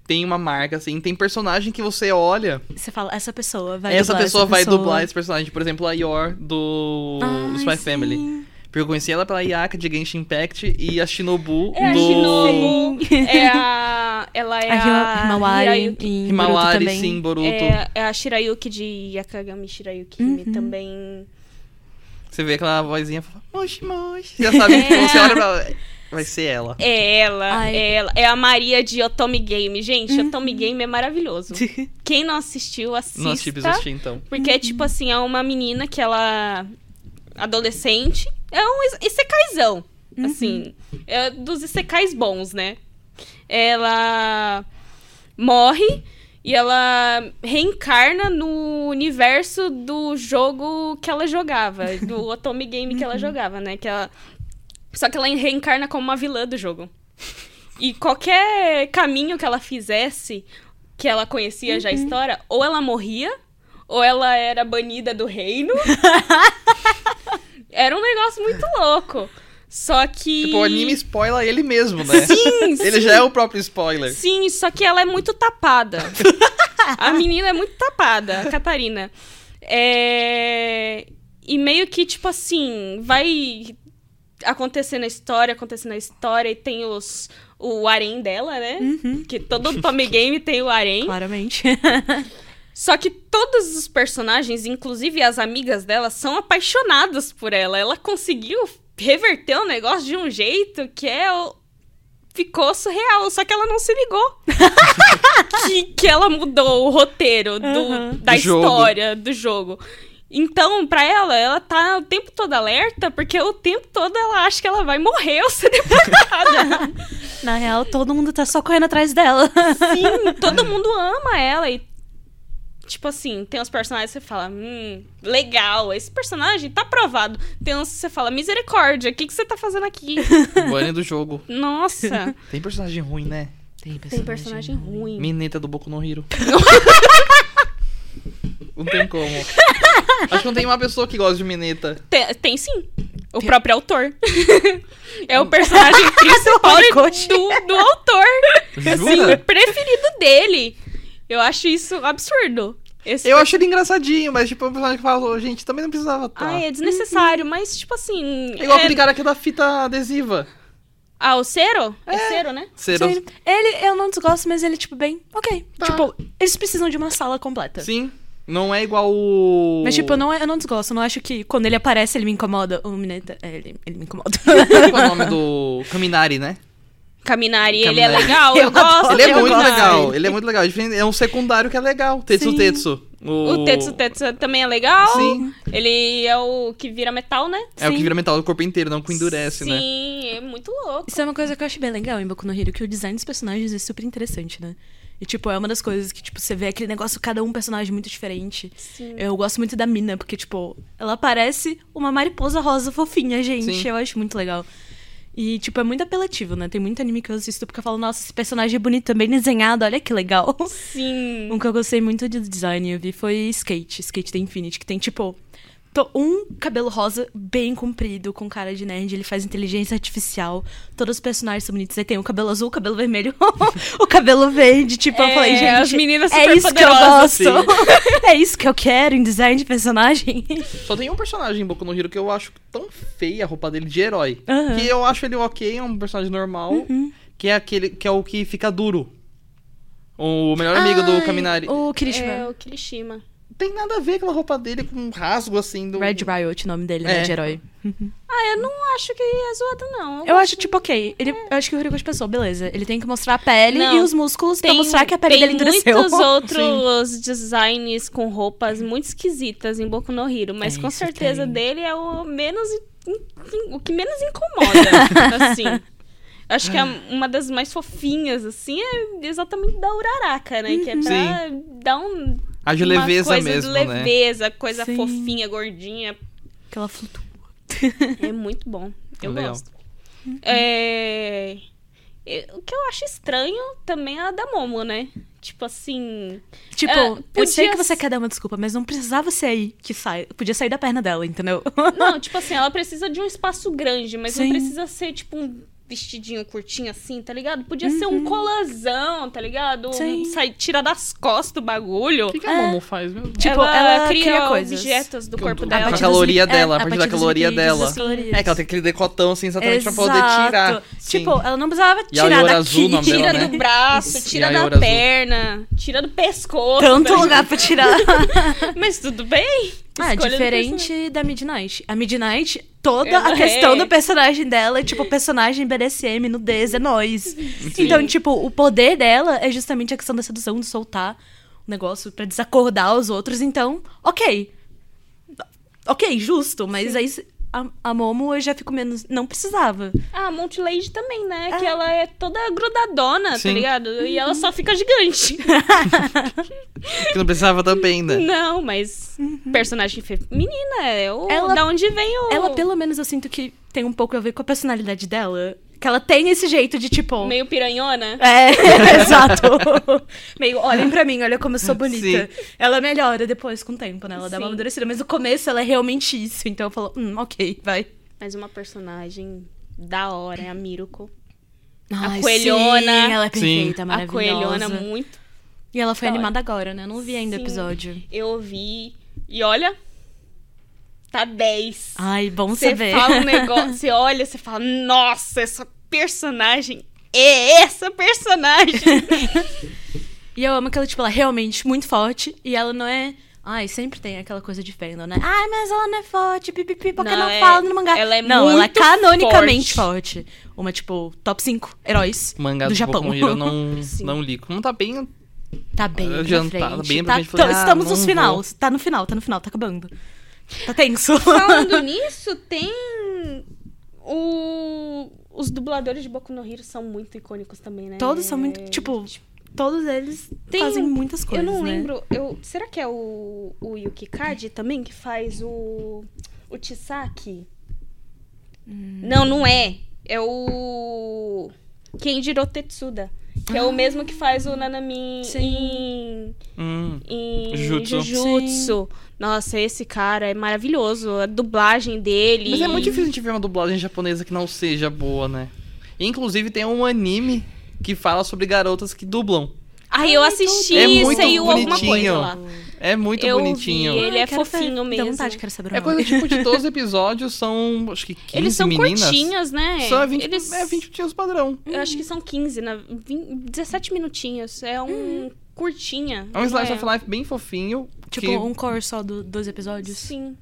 tem uma marca, assim. Tem personagem que você olha, Você fala, essa pessoa vai essa dublar pessoa essa vai pessoa. dublar esse personagem. Por exemplo, a Yor do, do Ai, Spy sim. Family. Porque eu conheci ela pela Yaka de Genshin Impact e a Shinobu É a do Shinobu, é a... Ela é A a, Hima- Himawari em Himawari, também. sim, Boruto. É, é a Shirayuki de Yakagami Shirayuki Uhum. também. Você vê aquela vozinha fala, moshi, moshi. Já sabe, tipo, você olha pra ela, vai ser ela. É ela, Ai. é ela. É a Maria de Otome Game. Gente, Otome Game é maravilhoso. [laughs] Quem não assistiu, assista. Não assisti, preciso assistir, então. Porque, é tipo assim, é uma menina que ela. Adolescente. É um is- isekaizão. Assim. É dos isekais bons, né? Ela morre e ela reencarna no universo do jogo que ela jogava. Do [laughs] Otome Game que ela jogava, né? Que ela... Só que ela reencarna como uma vilã do jogo. E qualquer caminho que ela fizesse, que ela conhecia já a história, ou ela morria, ou ela era banida do reino. [laughs] era um negócio muito louco. Só que. Tipo, o anime spoila ele mesmo, né? Sim, [laughs] Ele sim. já é o próprio spoiler. Sim, só que ela é muito tapada. [laughs] a menina é muito tapada, a Catarina. É... E meio que, tipo assim, vai acontecendo a história, acontecendo a história, e tem os. O harém dela, né? Uhum, Que todo Tommy Game tem o harém. claramente. [laughs] Só que todos os personagens, inclusive as amigas dela, são apaixonadas por ela. Ela conseguiu reverter o negócio de um jeito que é. o- Ficou surreal, só que ela não se ligou. [laughs] que, que ela mudou o roteiro do, Aham. da Do jogo. história do jogo. Então, pra ela, ela tá o tempo todo alerta, porque o tempo todo ela acha que ela vai morrer ou ser deportada. [laughs] Na real, todo mundo tá só correndo atrás dela. Sim, todo mundo ama ela e tipo assim, tem uns personagens que você fala, hum, legal, esse personagem tá aprovado. Tem uns que você fala, misericórdia, o que, que você tá fazendo aqui? [laughs] Bunny do jogo. Nossa, [laughs] Tem personagem ruim, né? Tem tem personagem ruim. Mineta do Boku no Hero. [laughs] não tem como. Acho que não tem uma pessoa que gosta de Mineta. Tem, tem sim. O próprio autor. é o personagem principal do, do autor. Assim, o Jura? preferido dele. Eu acho isso absurdo. Esse Eu acho ele engraçadinho, mas tipo, é um personagem que fala, "Ô, gente, também não precisava estar. Ai, é desnecessário, mas tipo assim. É igual é- aquele cara que é da fita adesiva. Ah, o Cero? É, Cero, né? Cero. Sim. Ele, eu não desgosto, mas ele, tipo, bem, ok. Tá. Tipo, eles precisam de uma sala completa. Sim. Não é igual o. Mas, tipo, eu não, eu não desgosto. Eu não acho que quando ele aparece, ele me incomoda. O Mineta. É, ele, ele me incomoda. [laughs] Qual é o nome do. Caminari, né? Caminari, ele é Caminari. legal, eu, [laughs] Eu gosto. Ele é muito gosto. legal. Ele é muito legal. Diferente- É um secundário que é legal. Tetsu Sim. Tetsu. O Tetsu Tetsu também é legal. Sim. Ele é o que vira metal, né? É o que Sim. vira metal do corpo inteiro, não que endurece, né? Sim, é muito louco. Isso é uma coisa que eu acho bem legal em Boku no Hero, que o design dos personagens é super interessante, né? E, tipo, é uma das coisas que, tipo, você vê aquele negócio, cada um personagem muito diferente. Sim. Eu gosto muito da Mina, porque, tipo, ela parece uma mariposa rosa fofinha, gente. Sim. Eu acho muito legal. E, tipo, é muito apelativo, né? Tem muito anime que eu assisto porque eu falo, nossa, esse personagem é bonito, bem desenhado, olha que legal. Sim. [laughs] Um que eu gostei muito de design eu vi foi Skate, Skate da Infinity, que tem, tipo, um cabelo rosa bem comprido, com cara de nerd. Ele faz inteligência artificial. Todos os personagens são bonitos. Aí tem o cabelo azul, o cabelo vermelho, [laughs] o cabelo verde. Tipo, eu É, falei, gente. as meninas é isso que eu gosto. [laughs] é isso que eu quero em design de personagem. Só tem um personagem em Boku no Hero que eu acho tão feia a roupa dele de herói. Aham. Que eu acho ele ok, é um personagem normal. Uhum. Que é aquele que é o que fica duro. O melhor amigo do Ai, Kaminari. O Kirishima. É o Kirishima. Tem nada a ver com a roupa dele com um rasgo assim do. Red Riot, o nome dele, É. né, de herói. [laughs] Ah, eu não acho que é zoado, não. Eu acho, tipo, ok. Ele, eu acho que o Horikoshi pensou, beleza. Ele tem que mostrar a pele Não. e os músculos pra Tem, mostrar que a pele tem dele endureceu. muitos [laughs] outros designs com roupas muito esquisitas em Boku no Hero, mas É, com certeza tem. dele é o menos o que menos incomoda, [laughs] assim. Eu Acho que a- uma das mais fofinhas, assim, é exatamente da Uraraka, né? Que é pra dar um. A de leveza coisa mesmo, de né? leveza, coisa Sim. fofinha, gordinha. Que ela flutua. É muito bom. Eu Legal. gosto. É... e- O que eu acho estranho também é a da Momo, né? Tipo assim. Tipo, É, eu sei podia que você quer dar uma desculpa, mas não precisava ser aí que sai. Podia sair da perna dela, entendeu? Não, tipo assim, ela precisa de um espaço grande, mas não Sim. precisa ser tipo um vestidinho curtinho assim, tá ligado? Podia ser um colãzão, tá ligado? Um, Sim. sai, tira das costas do bagulho. O que, que a É. Momo faz mesmo? Tipo, ela, ela cria, cria coisas. objetos do corpo a dela. partir dos caloria li- dela, é, a partir da dos caloria dela. É que ela tem aquele decotão assim, exatamente pra poder Exato. tirar. Sim. Tipo, ela não precisava E a tirar Yora daqui. Azul, o dela, Tira né? do braço, Isso. tira E a da Yora Azul. perna, tira do pescoço. Tanto tá lugar pra tirar. [laughs] Mas tudo bem. Ah, é diferente da Midnight. A Midnight, toda Ela a questão é. do personagem dela é tipo, personagem BDSM, nudez, é nós. Então, tipo, o poder dela é justamente a questão da sedução, de soltar o negócio pra desacordar os outros. Então, ok. Ok, justo, mas aí a, a Momo eu já fico menos. Não precisava. Ah, a Monte Lady também, né? É. Que ela é toda grudadona, Sim. tá ligado? E ela só [laughs] fica gigante. [laughs] Que não precisava também, né? Não, mas personagem feminina é o... Ela- da onde vem o... Ela, pelo menos, eu sinto que tem um pouco a ver com a personalidade dela. Que ela tem esse jeito de, tipo. Meio piranhona. É, [laughs] exato. Meio, olhem pra mim, olha como eu sou bonita. Ela melhora depois com o tempo, né? Ela dá uma Sim. amadurecida. Mas no começo ela é realmente isso. Então eu falo, hum, ok, vai. Mas uma personagem da hora é a Miruko. Ai, coelhona. Sim, ela é Sim. perfeita, A maravilhosa. coelhona muito... E ela foi da hora. animada agora, né? Eu não vi ainda o Sim. episódio. Eu vi... E olha... Tá 10. Ai, bom Você saber. fala um [laughs] negócio, você olha, você fala, nossa, essa personagem é essa personagem. [laughs] E eu amo que ela, tipo, ela é realmente muito forte. E ela não é... Ai, sempre tem aquela coisa de fandom, né? Ai, mas ela não é forte, pipipi, porque Não, não, é- fala no mangá. ela é não, ela é muito canonicamente forte. Uma, tipo, top 5 heróis Mangá do do Japão. Boku no Hero eu não, [laughs] não li. Como tá bem Tá bem pra frente. bem pra tá, frente, falei, ah, estamos nos final. vou. Tá no final, tá no final, tá acabando. Tá tenso. Falando [laughs] nisso, tem o... Os dubladores de Boku no Hero são muito icônicos também, né? Todos são muito, tipo, todos eles Tem fazem muitas coisas, eu não né? lembro. Eu, será que é o, o Yuki Kaji também que faz o. O Chisaki? Hum. Não, não é. É o. Kenjiro Tetsuda. Que é o mesmo que faz o Nanami Ah. Sim. em. Hum, em Jujutsu. Jujutsu. Nossa, esse cara é maravilhoso. A dublagem dele. Mas é muito difícil a gente ver uma dublagem japonesa que não seja boa, né? Inclusive tem um anime que fala sobre garotas que dublam. Ai, eu Ai, assisti É e muito saiu alguma coisa bonitinho. lá. É muito Eu bonitinho. vi ele é quero fofinho ver. mesmo. Dá vontade, quero saber o É coisa tipo de 12 [laughs] episódios, são acho que 15 Eles são meninas. curtinhos, né? São 20, Eles... é 20 minutinhos padrão. Eu acho que são 15, né? 20 17 minutinhos. É um curtinha. É um slice é? of life bem fofinho. Tipo, que- um core só do, dos episódios. Sim.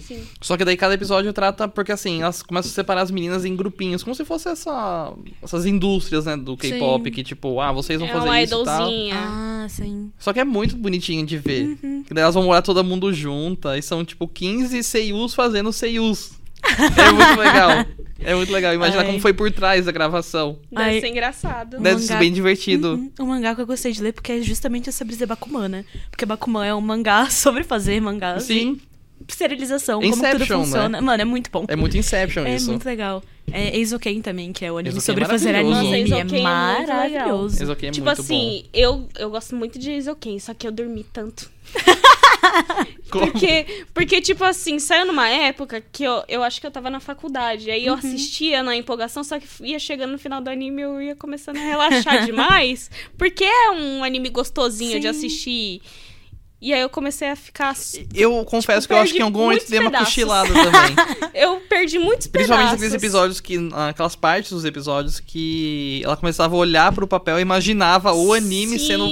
Sim. Só que daí cada episódio trata, porque assim, elas começam a separar as meninas em grupinhos, como se fosse essa, essas indústrias, né, do K-pop, que tipo, ah, vocês vão É fazer uma isso e tal. idolzinha. Ah, sim. Só que é muito bonitinho de ver. Uhum. Que daí elas vão morar todo mundo junta, e são tipo 15 seiyus fazendo seiyus. é muito [laughs] legal. É muito legal. Imagina Ai. como foi por trás da gravação. Deve Ai. ser engraçado. Deve ser mangá- bem divertido. Uhum. Um mangá que eu gostei de ler porque é justamente sobre ser Bakuman, né? Porque Bakuman é um mangá [laughs] sobre fazer mangás Sim, de serialização, como tudo Inception, né? funciona. Mano, é muito bom. é muito Inception É isso. muito legal. É Eizouken também, que é o anime Eizouken sobre é fazer anime. Nossa, é Eizouken é muito legal. maravilhoso. Aqui é tipo muito assim, eu, eu gosto muito de Isoken, só que eu dormi tanto. [laughs] Porque, porque, tipo assim, saiu numa época que eu, eu acho que eu tava na faculdade. Aí eu Uhum. assistia na empolgação, só que ia chegando no final do anime eu ia começando a relaxar [laughs] demais. Porque é um anime gostosinho de Sim. assistir. E aí eu comecei a ficar. Eu confesso que eu acho que em algum momento dei uma pedaços. cochilada também. [laughs] Eu perdi muitos Principalmente pedaços. aqueles episódios que. Aquelas partes dos episódios que ela começava a olhar pro papel e imaginava o anime Sim, sendo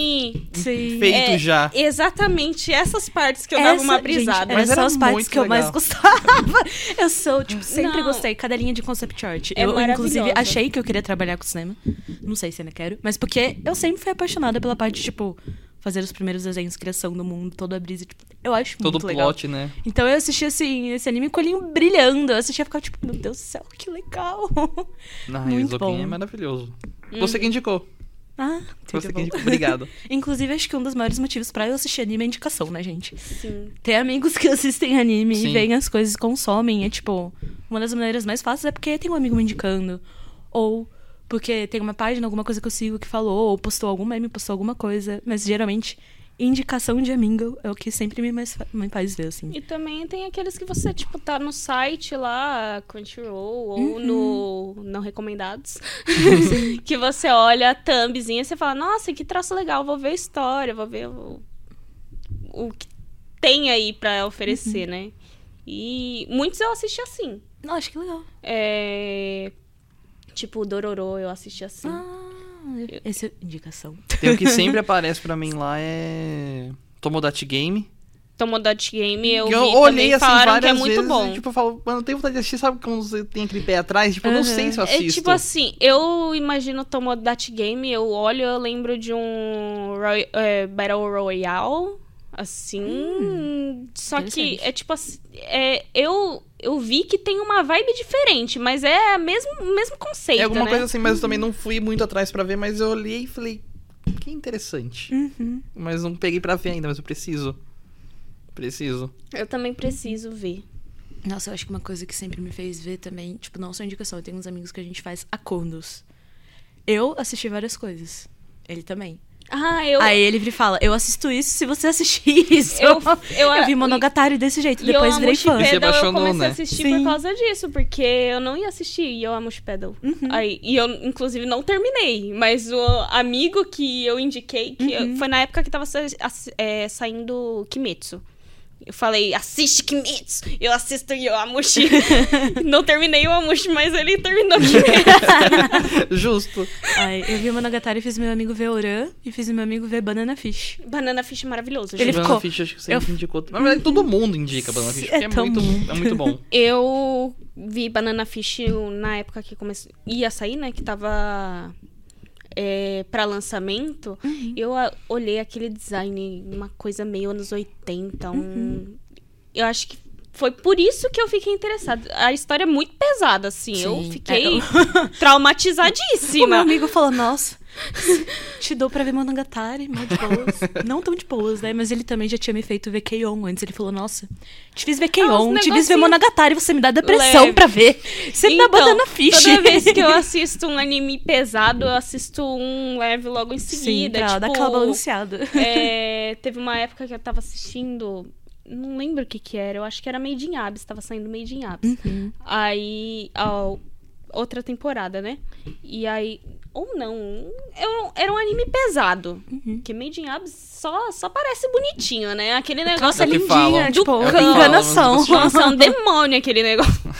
Sim. feito É, já. Exatamente essas partes que eu dava uma Essa, brisada. Gente, Mas essas era são as partes que eu mais legal. gostava. [laughs] Eu sou, tipo, sempre Não. gostei. Cadelinha de concept art. É eu, inclusive, achei que eu queria trabalhar com cinema. Não sei se ainda quero. Mas porque eu sempre fui apaixonada pela parte, tipo, fazer os primeiros desenhos, criação do mundo, toda a brisa. Tipo, eu acho Todo muito o legal. plot, né? Então eu assisti, assim, esse anime com o olhinho brilhando. Eu assistia e ficava, tipo, meu Deus do céu, que legal. [laughs] Ah, Muito o Zopin bom. é maravilhoso. Hum. Você que indicou. ah, Você muito que bom. indicou. Obrigado. [laughs] Inclusive, acho que um dos maiores motivos pra eu assistir anime é indicação, né, gente? Sim. Ter amigos que [laughs] assistem anime Sim. e veem as coisas e consomem é tipo. Uma das maneiras mais fáceis é porque tem um amigo me indicando. Ou porque tem uma página, alguma coisa que eu sigo que falou, ou postou algum meme, postou alguma coisa. Mas geralmente, indicação de amigo é o que sempre me, mais me faz ver, assim. E também tem aqueles que você, tipo, tá no site lá, Crunchyroll, ou Uhum. no Não Recomendados. [laughs] [laughs] que você olha a thumbzinha e você fala, nossa, que traço legal, vou ver a história, vou ver o, o que tem aí pra Uhum. oferecer, né? E muitos eu assisti assim. Nossa, que legal. É... Tipo, o Dororo eu assisti assim. Ah, essa é indicação. Tem o que [laughs] sempre aparece pra mim lá é. Tomodachi Game. Tomodachi Game eu, Que vi eu também, olhei assim falaram várias que é muito vezes bom. e tipo, eu falo, mano, eu tenho vontade de assistir, sabe quando você tem aquele pé atrás? Tipo, eu não sei se eu É assisto. tipo assim, eu imagino Tomodachi Game, eu olho, eu lembro de um Roy- é, Battle Royale, assim. Só que é tipo assim, é, eu, eu vi que tem uma vibe diferente, mas é o mesmo, mesmo conceito, é alguma né? coisa assim, mas eu também não fui muito atrás pra ver, mas eu olhei e falei, que interessante. Uhum. Mas não peguei pra ver ainda, mas eu preciso. Preciso. Eu também preciso ver. Nossa, eu acho que uma coisa que sempre me fez ver também, tipo, não só indicação, eu tenho uns amigos que a gente faz acordos. Eu assisti várias coisas. Ele também. Ah, eu... Aí ele e fala, eu assisto isso se você assistir [laughs] isso. Eu, eu, Eu vi Monogatari desse jeito, E depois virei fã. Você Shippedal, eu comecei né? a assistir Sim. por causa disso, porque eu não ia assistir e eu amo Shippedal. Uhum. Aí, e eu, inclusive, não terminei, mas o amigo que eu indiquei, que Uhum. eu- foi na época que tava sa- é, saindo Kimetsu. Eu falei, assiste Kimetsu, eu assisto Yoamushi. [laughs] não terminei Yoamushi, mas ele terminou Kimetsu. [laughs] Justo. Aí eu vi Monogatari e fiz meu amigo ver Oran e fiz meu amigo ver Banana Fish. Banana Fish é maravilhoso, Ele. Banana ficou- Fish, acho que sempre eu- indicou. Na verdade, todo mundo indica Banana Fish, porque É é, muito, bom. é muito bom. [laughs] Eu vi Banana Fish na época que comece... ia sair, né? Que tava é, pra lançamento. Eu a- olhei aquele design, uma coisa meio anos 80. Um... Eu acho que foi por isso que eu fiquei interessada. A história é muito pesada, assim. Eu Sim. fiquei É, eu- [laughs] O meu traumatizadíssima. amigo falou, nossa, [laughs] te dou pra ver Monogatari, de boas. Não tão de boas, né? Mas ele também já tinha me feito ver Keion antes. Ele falou, nossa, te fiz ver Keion, Ah, te fiz ver Monogatari, você me dá depressão Leve. pra ver. Você me dá Então, Banana Fish. Toda vez que eu [laughs] assisto um anime pesado, eu assisto um leve logo em Sim, seguida. pra tipo, dar aquela balanceada. É, [laughs] teve uma época que eu tava assistindo. Não lembro o que que era. Eu acho que era Made in Abyss. Tava saindo Made in Abyss. Uhum. Aí. a outra temporada, né? E aí. Ou não. Era um, era um anime pesado. Uhum. Que Made in Abyss só, só parece bonitinho, né? Aquele negócio Nossa, É o que lindinha, falam. tipo, É o que falam, enganação. Nossa, é um [laughs] demônio aquele negócio.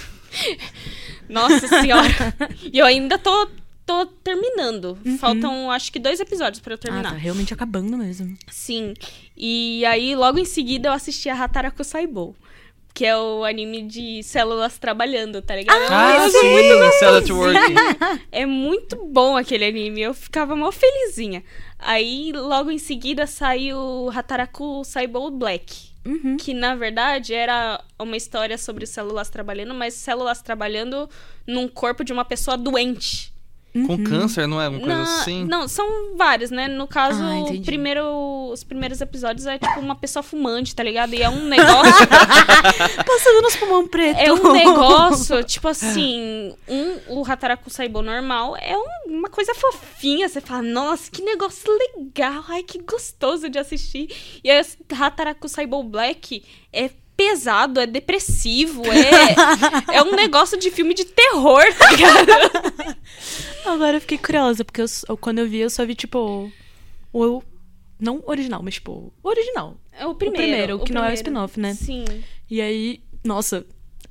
Nossa senhora. E eu ainda tô, tô terminando. Faltam, acho que, dois episódios pra eu Ah, terminar. tá realmente acabando mesmo. Sim. E aí, logo em seguida, eu assisti a Hataraku Saibou. Que é o anime de células trabalhando, tá ligado? Ah, É sim, muito- Cell at Work. [laughs] É muito bom aquele anime. Eu ficava mó felizinha. Aí, logo em seguida, saiu Hataraku Saibou Black. Uhum. Que, na verdade, era uma história sobre células trabalhando, mas células trabalhando num corpo de uma pessoa doente. Com Uhum. câncer, não é? Uma coisa Na- assim? Não, são vários, né? No caso, Ah, primeiro, os primeiros episódios é tipo uma pessoa fumante, tá ligado? E é um [laughs] negócio. [laughs] Passando nos pulmão preto. é um negócio, tipo assim. Um, o Hataraku Saibo normal é um- uma coisa fofinha. Você fala, nossa, que negócio legal. Ai, que gostoso de assistir. E aí, esse Hataraku Saibo Black é pesado, é depressivo, é, é um negócio de filme de terror, tá ligado? [laughs] Agora eu fiquei curiosa, porque eu quando eu vi, eu só vi, tipo. O. Não original, mas, tipo, o original. É o primeiro. primeiro, que não é o primeiro. spin-off, né? Sim. E aí, nossa,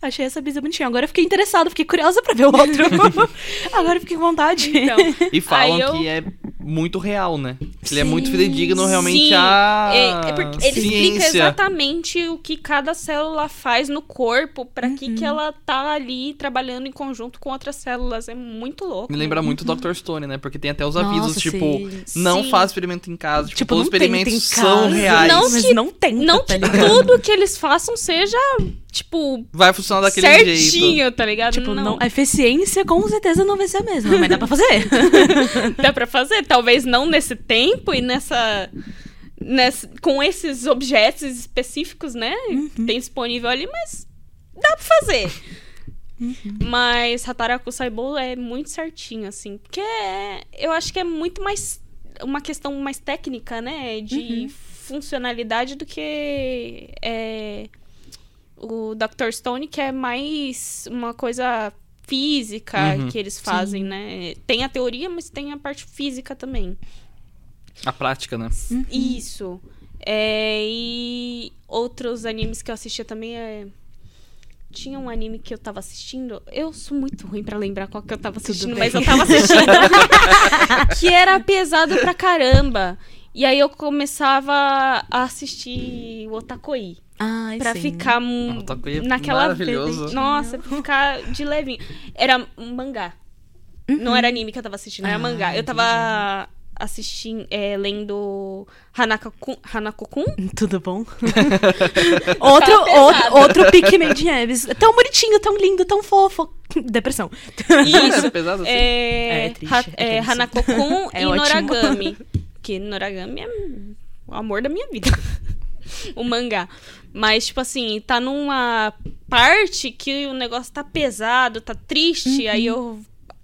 achei essa brisa bonitinha. Agora eu fiquei interessada, fiquei curiosa pra ver o outro. [laughs] Agora eu fiquei com vontade. Então, E falam eu- que é muito real, né? Ele é muito fidedigno realmente Sim, à é, é porque ele explica ciência. exatamente o que cada célula faz no corpo, pra que Uhum. que ela tá ali trabalhando em conjunto com outras células. É muito louco. Me lembra muito o Dr. Stone, né? Porque tem até os avisos, Nossa, tipo, sim. não Sim. faz experimento em casa. Tipo, Tipo, todos os tenta experimentos são reais. Não mas que- não tem. Não tá que tudo que eles façam seja, tipo, Vai funcionar daquele certinho, jeito. tá ligado? Tipo, não. não, a eficiência com certeza não vai ser a mesma, mas dá pra fazer. [laughs] Dá pra fazer. Talvez não nesse tempo e nessa. nessa com esses objetos específicos, né? Uhum. Que tem disponível ali, mas dá pra fazer. Uhum. Mas Hataraku Saibo é muito certinho, assim. Porque é- eu acho que é muito mais. Uma questão mais técnica, né? De Uhum. funcionalidade do que. É, o Dr. Stone, que é mais uma coisa física Uhum. que eles fazem, né? Tem a teoria, mas tem a parte física também. A prática, né? Uhum. Isso. É, e outros animes que eu assistia também é. Tinha um anime que eu tava assistindo. Eu sou muito ruim pra lembrar qual que eu tava assistindo, mas eu tava assistindo. [laughs] que era pesado pra caramba. E aí eu começava a assistir o Otakoi. Ai, Pra sim. ficar Otakoi é naquela. maravilhoso. Nossa, pra ficar de levinho. Era um mangá. Não era anime que eu tava assistindo, era Ah, mangá. Eu tava assistindo, é, lendo Hanako-kun. Hanako-kun? [laughs] Tudo bom? [laughs] outro, Tá outro, outro pique made in Abyss. Tão bonitinho, tão lindo, tão fofo. Depressão. Isso. É pesado assim. É, É, triste, Ha- é é. Hanako-kun [laughs] É e ótimo. Noragami. Que Noragami é o amor da minha vida. o mangá. Mas, tipo assim, tá numa parte que o negócio tá pesado, tá triste, Uhum. aí eu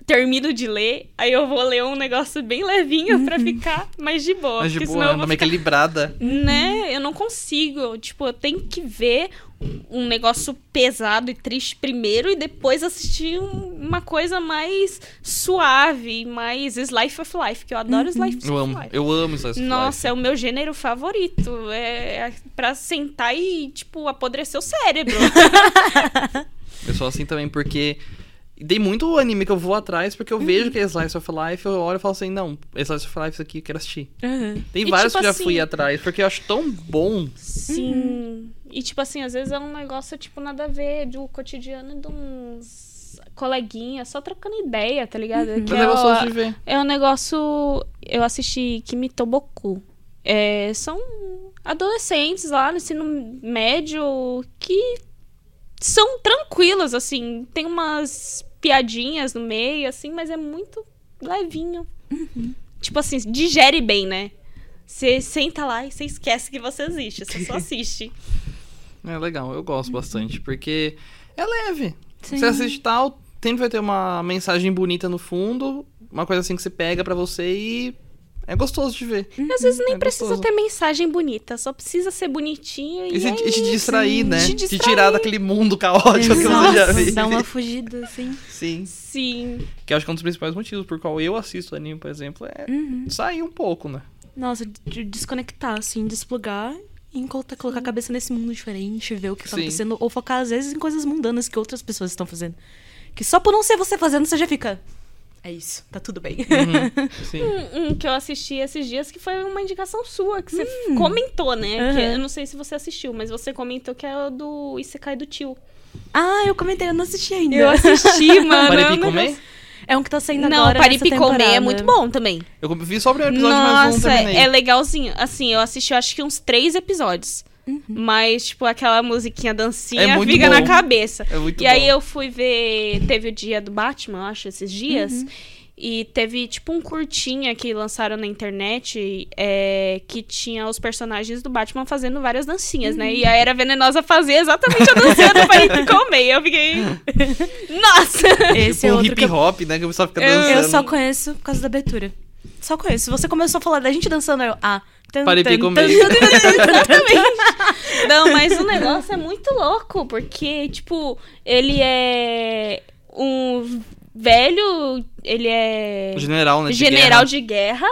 termino de ler, aí eu vou ler um negócio bem levinho pra ficar mais de boa. Mas de boa, senão eu vou ficar equilibrada. né? Eu não consigo. Tipo, eu tenho que ver um negócio pesado e triste primeiro e depois assistir um- uma coisa mais suave, mais slice of life, que eu adoro slice Eu of amo. life. Eu amo Slice of Nossa, Life. é o meu gênero favorito. É pra sentar e, tipo, apodrecer o cérebro. [laughs] Eu sou assim também, porque. E Tem muito anime que eu vou atrás, porque eu Uhum. vejo que é Slice of Life, eu olho e falo assim, não, Slice of Life isso aqui eu quero assistir. Uhum. Tem E, vários tipo que eu já assim- fui atrás, porque eu acho tão bom. Sim. E, tipo assim, às vezes é um negócio, tipo, nada a ver do cotidiano de uns coleguinhas, só trocando ideia, tá ligado? Que Mas é é o- gostoso de ver. É um negócio. Eu assisti Kimitoboku. É, são adolescentes lá no ensino médio que são tranquilos, assim. Tem umas piadinhas no meio, assim, mas é muito levinho. Tipo assim, digere bem, né? Você senta lá e você esquece que você existe. Você só [laughs] assiste. É legal, eu gosto bastante, porque é leve. Sim. Você assiste tal, sempre vai ter uma mensagem bonita no fundo, uma coisa assim que você pega pra você e é gostoso de ver. Às vezes nem É precisa gostoso. ter mensagem bonita, só precisa ser bonitinho e, E, se- é e te isso. distrair, né? Te Te, distrair. tirar daquele mundo caótico que você já Nossa, vive. dá uma fugida, assim. Sim. Sim. Que eu acho que é um dos principais motivos por qual eu assisto anime, por exemplo, é Uhum. sair um pouco, né? Nossa, de desconectar, assim, desplugar e colocar, colocar a cabeça nesse mundo diferente, ver o que tá Sim. acontecendo, ou focar, às vezes, em coisas mundanas que outras pessoas estão fazendo. Que só por não ser você fazendo, você já fica. É isso, tá tudo bem. Uhum, Sim. [laughs] Um, um que eu assisti esses dias que foi uma indicação sua, que você comentou, né? Aham. Que eu não sei se você assistiu, mas você comentou que é o do Isekai do tio. ah, eu comentei, eu não assisti ainda. Eu assisti, [laughs] mano. Parei é um de comer? É um que tá saindo Não, agora. nessa Paripicomê é muito bom também. Eu vi só o primeiro episódio, mas não Nossa, terminei. é legalzinho. Assim, eu assisti, eu acho que uns três episódios. Mas, tipo, aquela musiquinha dancinha É fica bom. na cabeça. É muito e aí bom. eu fui ver. Teve o dia do Batman, eu acho, esses dias. E teve, tipo, um curtinha que lançaram na internet é, que tinha os personagens do Batman fazendo várias dancinhas, né? E a Era Venenosa fazia exatamente a dancinha do Paris [laughs] comer. Eu fiquei. Nossa! Esse tipo é um hip eu, hop, né? Que o pessoal fica Eu- dançando. eu só conheço por causa da abertura. Só conheço. Você começou a falar da gente dançando, aí eu. Ah. Tan, Parei tan, com tan, medo. tan, tan, tan, tan, tan. Não, mas o negócio é muito louco, porque, tipo, ele é um velho. Ele é. General, né? de general guerra. de guerra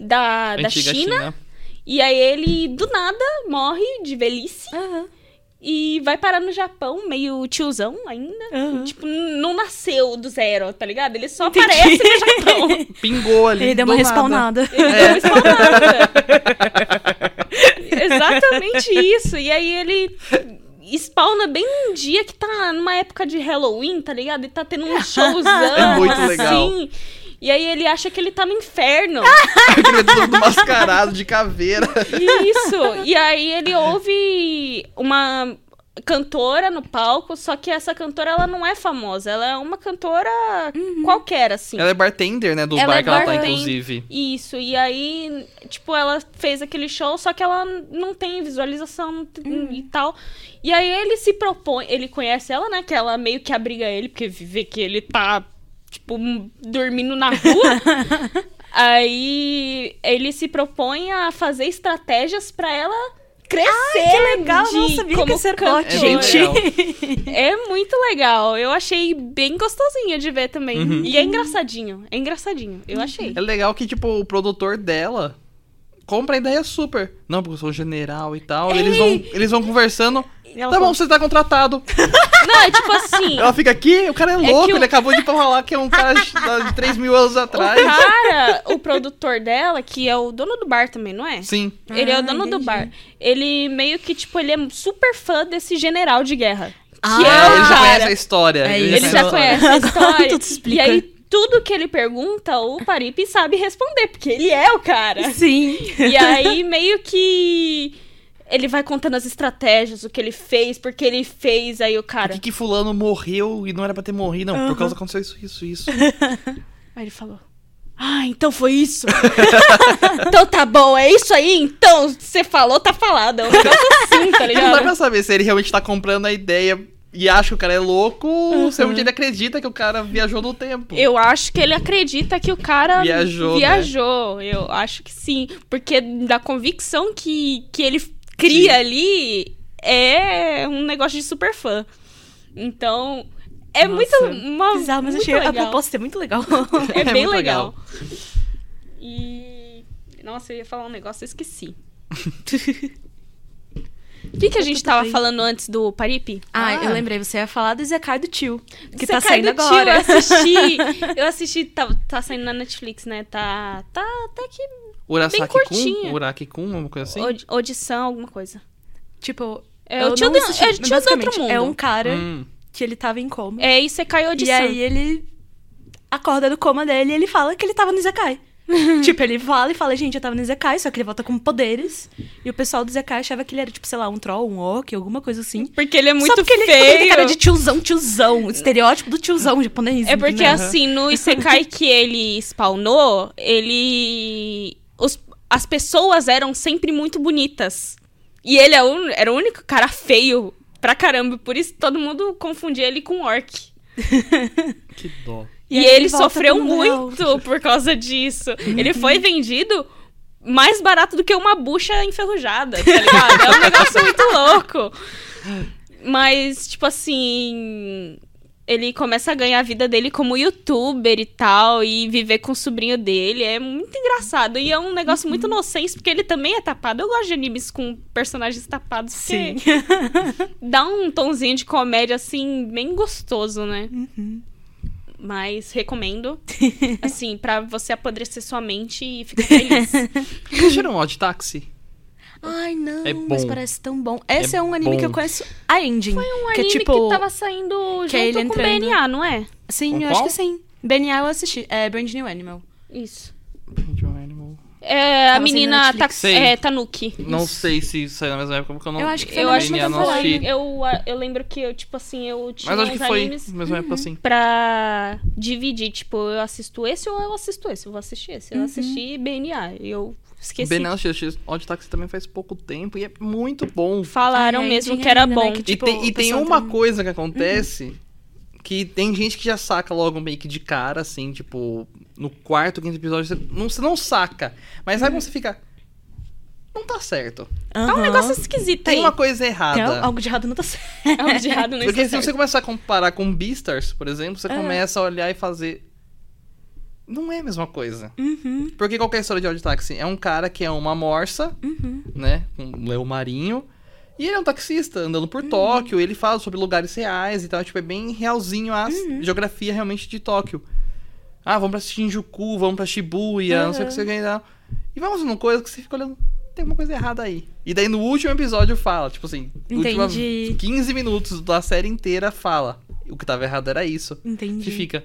da, da Antiga China, E aí ele, do nada, morre de velhice Aham, e vai parar no Japão, meio tiozão ainda. aham. Tipo, não nasceu do zero, tá ligado? Ele só Entendi. aparece no Japão. [laughs] Pingou ali. Ele deu uma nada. respawnada. Ele deu uma spawnada. [laughs] Exatamente isso. E aí ele spawna bem num dia que tá numa época de Halloween, tá ligado? E tá tendo um [laughs] showzão. É muito assim. E aí ele acha que ele tá no inferno. [laughs] Aquele todo mascarado de caveira. Isso. E aí ele ouve uma cantora no palco, só que essa cantora ela não é famosa, ela é uma cantora qualquer assim. Ela é bartender, né? Do Ela bar é que ela tá, inclusive. Isso, e aí, tipo, ela fez aquele show, só que ela não tem visualização tem- e tal. E aí ele se propõe, ele conhece ela, né? Que ela meio que abriga ele, porque vê que ele tá, tipo, dormindo na rua. [laughs] aí ele se propõe a fazer estratégias pra ela crescer. Que legal, de, não sabia que como cantora. plot, É gente. legal. É muito legal. Eu achei bem gostosinho de ver também. Uhum. E é engraçadinho. É engraçadinho. Eu achei. É legal que, tipo, o produtor dela compra a ideia super. Não, porque eu sou general e tal. Eles vão, eles vão conversando. Ela Tá bom, você tá contratado. [laughs] Não, é tipo assim. Ela fica aqui, o cara é louco, que o- ele acabou de falar que é um cara de, de 3 mil anos [laughs] O atrás. cara, o produtor dela, que é o dono do bar também, não é? Sim. Ele é o Ah, dono do entendi. bar. Ele meio que, tipo, ele é super fã desse general de guerra. Ah, que é É, o ele já conhece a história. É ele já conhece a [laughs] história. Tudo se explica. E aí, tudo que ele pergunta, o Paripe sabe responder, porque ele é o cara. Sim. E aí, meio que. Ele vai contando as estratégias, o que ele fez, porque ele fez, aí o Por cara. que, que fulano morreu e não era pra ter morrido? Não, por causa aconteceu isso, isso, isso. [laughs] Aí ele falou. Ah, então foi isso. [laughs] então tá bom, é isso aí? Então, você falou, tá falado. É um negócio assim, tá [laughs] E não dá ligado? pra saber se ele realmente tá comprando a ideia e acha que o cara é louco ou se realmente ele acredita que o cara viajou no tempo. Eu acho que ele acredita que o cara Viajou, né? viajou. Eu acho que sim. Porque da convicção que, que ele cria Sim. ali é um negócio de super fã. Então, é Nossa. muito. Uma, Bizarro, mas muito achei a legal. proposta ser muito legal. [laughs] É, É bem legal. legal. E. Nossa, eu ia falar um negócio, eu esqueci. [laughs] O que, que a gente tava bem. falando antes do Paripe? Ah, Ah. eu lembrei, você ia falar do Zekai do tio. Que Você tá saindo do tio, agora. Eu assisti. [laughs] Eu assisti, tá, tá saindo na Netflix, né? Tá. Tá até que. Urasaki-kun? Uraki-kun, uma coisa assim? Audição, alguma coisa. Tipo, É eu o tio não do- assisti, é tio do outro mundo. É um cara Hum. que ele tava em coma. É isso, você cai e audição. aí ele acorda do coma dele e ele fala que ele tava no Izekai. [laughs] tipo, ele fala e fala, gente, eu tava no Izekai, só que ele volta com poderes. E o pessoal do Izekai achava que ele era, tipo, sei lá, um troll, um orc, alguma coisa assim. Porque ele é muito só porque ele, feio. ele tem cara de tiozão, tiozão. Estereótipo do tiozão japonês. É porque, né? assim, no Isekai que ele spawnou, ele. Os, as pessoas eram sempre muito bonitas. E ele é o- era o único cara feio pra caramba. Por isso todo mundo confundia ele com orc. [laughs] Que dó. E, aí ele sofreu mundo real. muito por causa disso. Ele foi [laughs] vendido mais barato do que uma bucha enferrujada, tá ligado? É um negócio muito louco. [laughs] Mas, tipo assim. Ele começa a ganhar a vida dele como youtuber e tal, e viver com o sobrinho dele. É muito engraçado. E é um negócio muito inocente, porque ele também é tapado. Eu gosto de animes com personagens tapados, Sim. [laughs] dá um tomzinho de comédia, assim, bem gostoso, né? Uhum. Mas recomendo, [laughs] assim, pra você apodrecer sua mente e ficar feliz. Vocês assistiram Odd Taxi? Ai, não, É mas bom. parece tão bom. Esse é, É um anime que eu bom. conheço a ending. Um que é anime tipo. que tava saindo que é junto ele com o entrando- BNA, não é? Sim, Com eu acho qual? que sim. BNA eu assisti. É Brand New Animal. Isso. É, a Tava sendo menina ta, Netflix. Sei. é, Tanuki. Não sei se saiu na mesma época, porque eu não. Eu acho que foi Eu acho que não assisti. Eu, eu lembro que eu, tipo assim, eu tinha Mas acho uns que foi animes na mesma época assim. pra dividir. Tipo, eu assisto esse ou eu assisto esse. Eu vou assistir esse. Uhum. Eu assisti BNA. e Eu esqueci. Ben X Odd Taxi também faz pouco tempo e é muito bom. Falaram Ai, aí mesmo que era ainda, né, bom. que E Tipo, tem, o e tem uma tem- coisa que acontece que tem gente que já saca logo meio que de cara, assim, tipo, no quarto, quinto episódio, você não, você não saca. Mas sabe quando você fica. Não tá certo. Tá um negócio esquisito Tem aí. uma coisa Tem errada. algo de errado não tá certo. Algo de errado não Porque está se você certo. começar a comparar com Beastars, por exemplo, você É. começa a olhar e fazer. Não é a mesma coisa. Uhum, Porque qual que é a história de Odd Taxi? É um cara que é uma morsa, uhum. né? Um leão marinho. E ele é um taxista andando por Uhum. Tóquio. Ele fala sobre lugares reais e tal. Tipo, é bem realzinho a Uhum. geografia realmente de Tóquio. Ah, vamos pra Shinjuku, vamos pra Shibuya, não sei o que você ganha. e tal. E vamos numa coisa que você fica olhando. Tem alguma coisa errada aí. E daí no último episódio fala, tipo assim, última Entendi. 15 minutos da série inteira fala. O que tava errado era isso. Entendi. Que fica.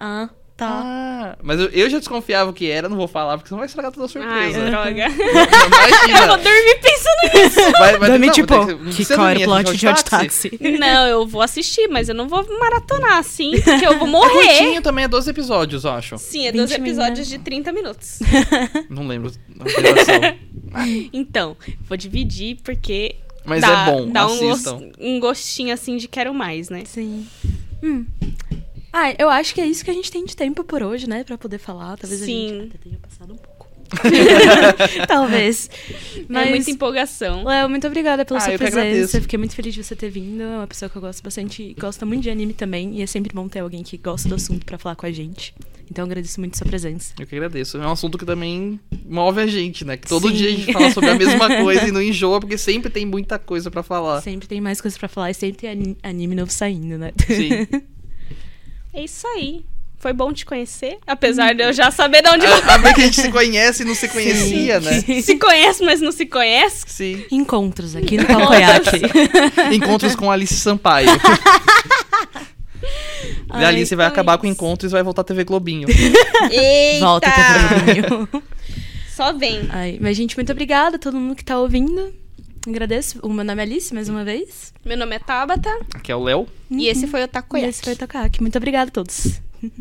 Ah, tá. Ah, mas eu, eu já desconfiava que era, não vou falar, porque senão vai estragar toda a Ai, surpresa. droga. [laughs] Imagina. Eu vou dormir pensando nisso. Vai, vai, Dorme, não, tipo, que qual era o plot de Odd Taxi? [laughs] Não, eu vou assistir, mas eu não vou maratonar assim, porque eu vou É morrer. curtinho também, é 12 episódios, eu acho. Sim, é 12 20 episódios de 30 minutos. [laughs] Não lembro a. Então, vou dividir porque Mas dá, é bom, dá um, um gostinho assim de quero mais, né? Sim. Hum. Ah, eu acho que é isso que a gente tem de tempo por hoje, né? Pra poder falar. Talvez Sim. a gente até tenha passado um pouco. [laughs] Talvez. Mas, É muita empolgação. Léo, muito obrigada pela Ah, sua presença. Fiquei muito feliz de você ter vindo. É uma pessoa que eu gosto bastante, gosta muito de anime também. E é sempre bom ter alguém que gosta do assunto pra falar com a gente. Então eu agradeço muito sua presença. Eu que agradeço. É um assunto que também move a gente, né? Que todo Sim. dia a gente fala sobre a mesma [laughs] coisa e não enjoa, porque sempre tem muita coisa pra falar. Sempre tem mais coisas pra falar e sempre tem ani- anime novo saindo, né? Sim. [laughs] É isso aí. Foi bom te conhecer, apesar de eu já saber de onde A, a ver que a gente se conhece e não se conhecia, né? [laughs] se conhece, mas não se conhece. Sim. Encontros aqui no Palcoiaque. [laughs] Encontros com Alice Sampaio. e a Alice vai então acabar isso. com encontros e vai voltar a TV Globinho. Eita! Volta também. Só vem. Ai, mas, gente, muito obrigada a todo mundo que tá ouvindo. Agradeço. O meu nome é Alice, mais uma vez. Meu nome é Tabata Aqui é o Léo. e esse foi o E Takoyaki. esse foi o Tokaki. Muito obrigada a todos. [laughs]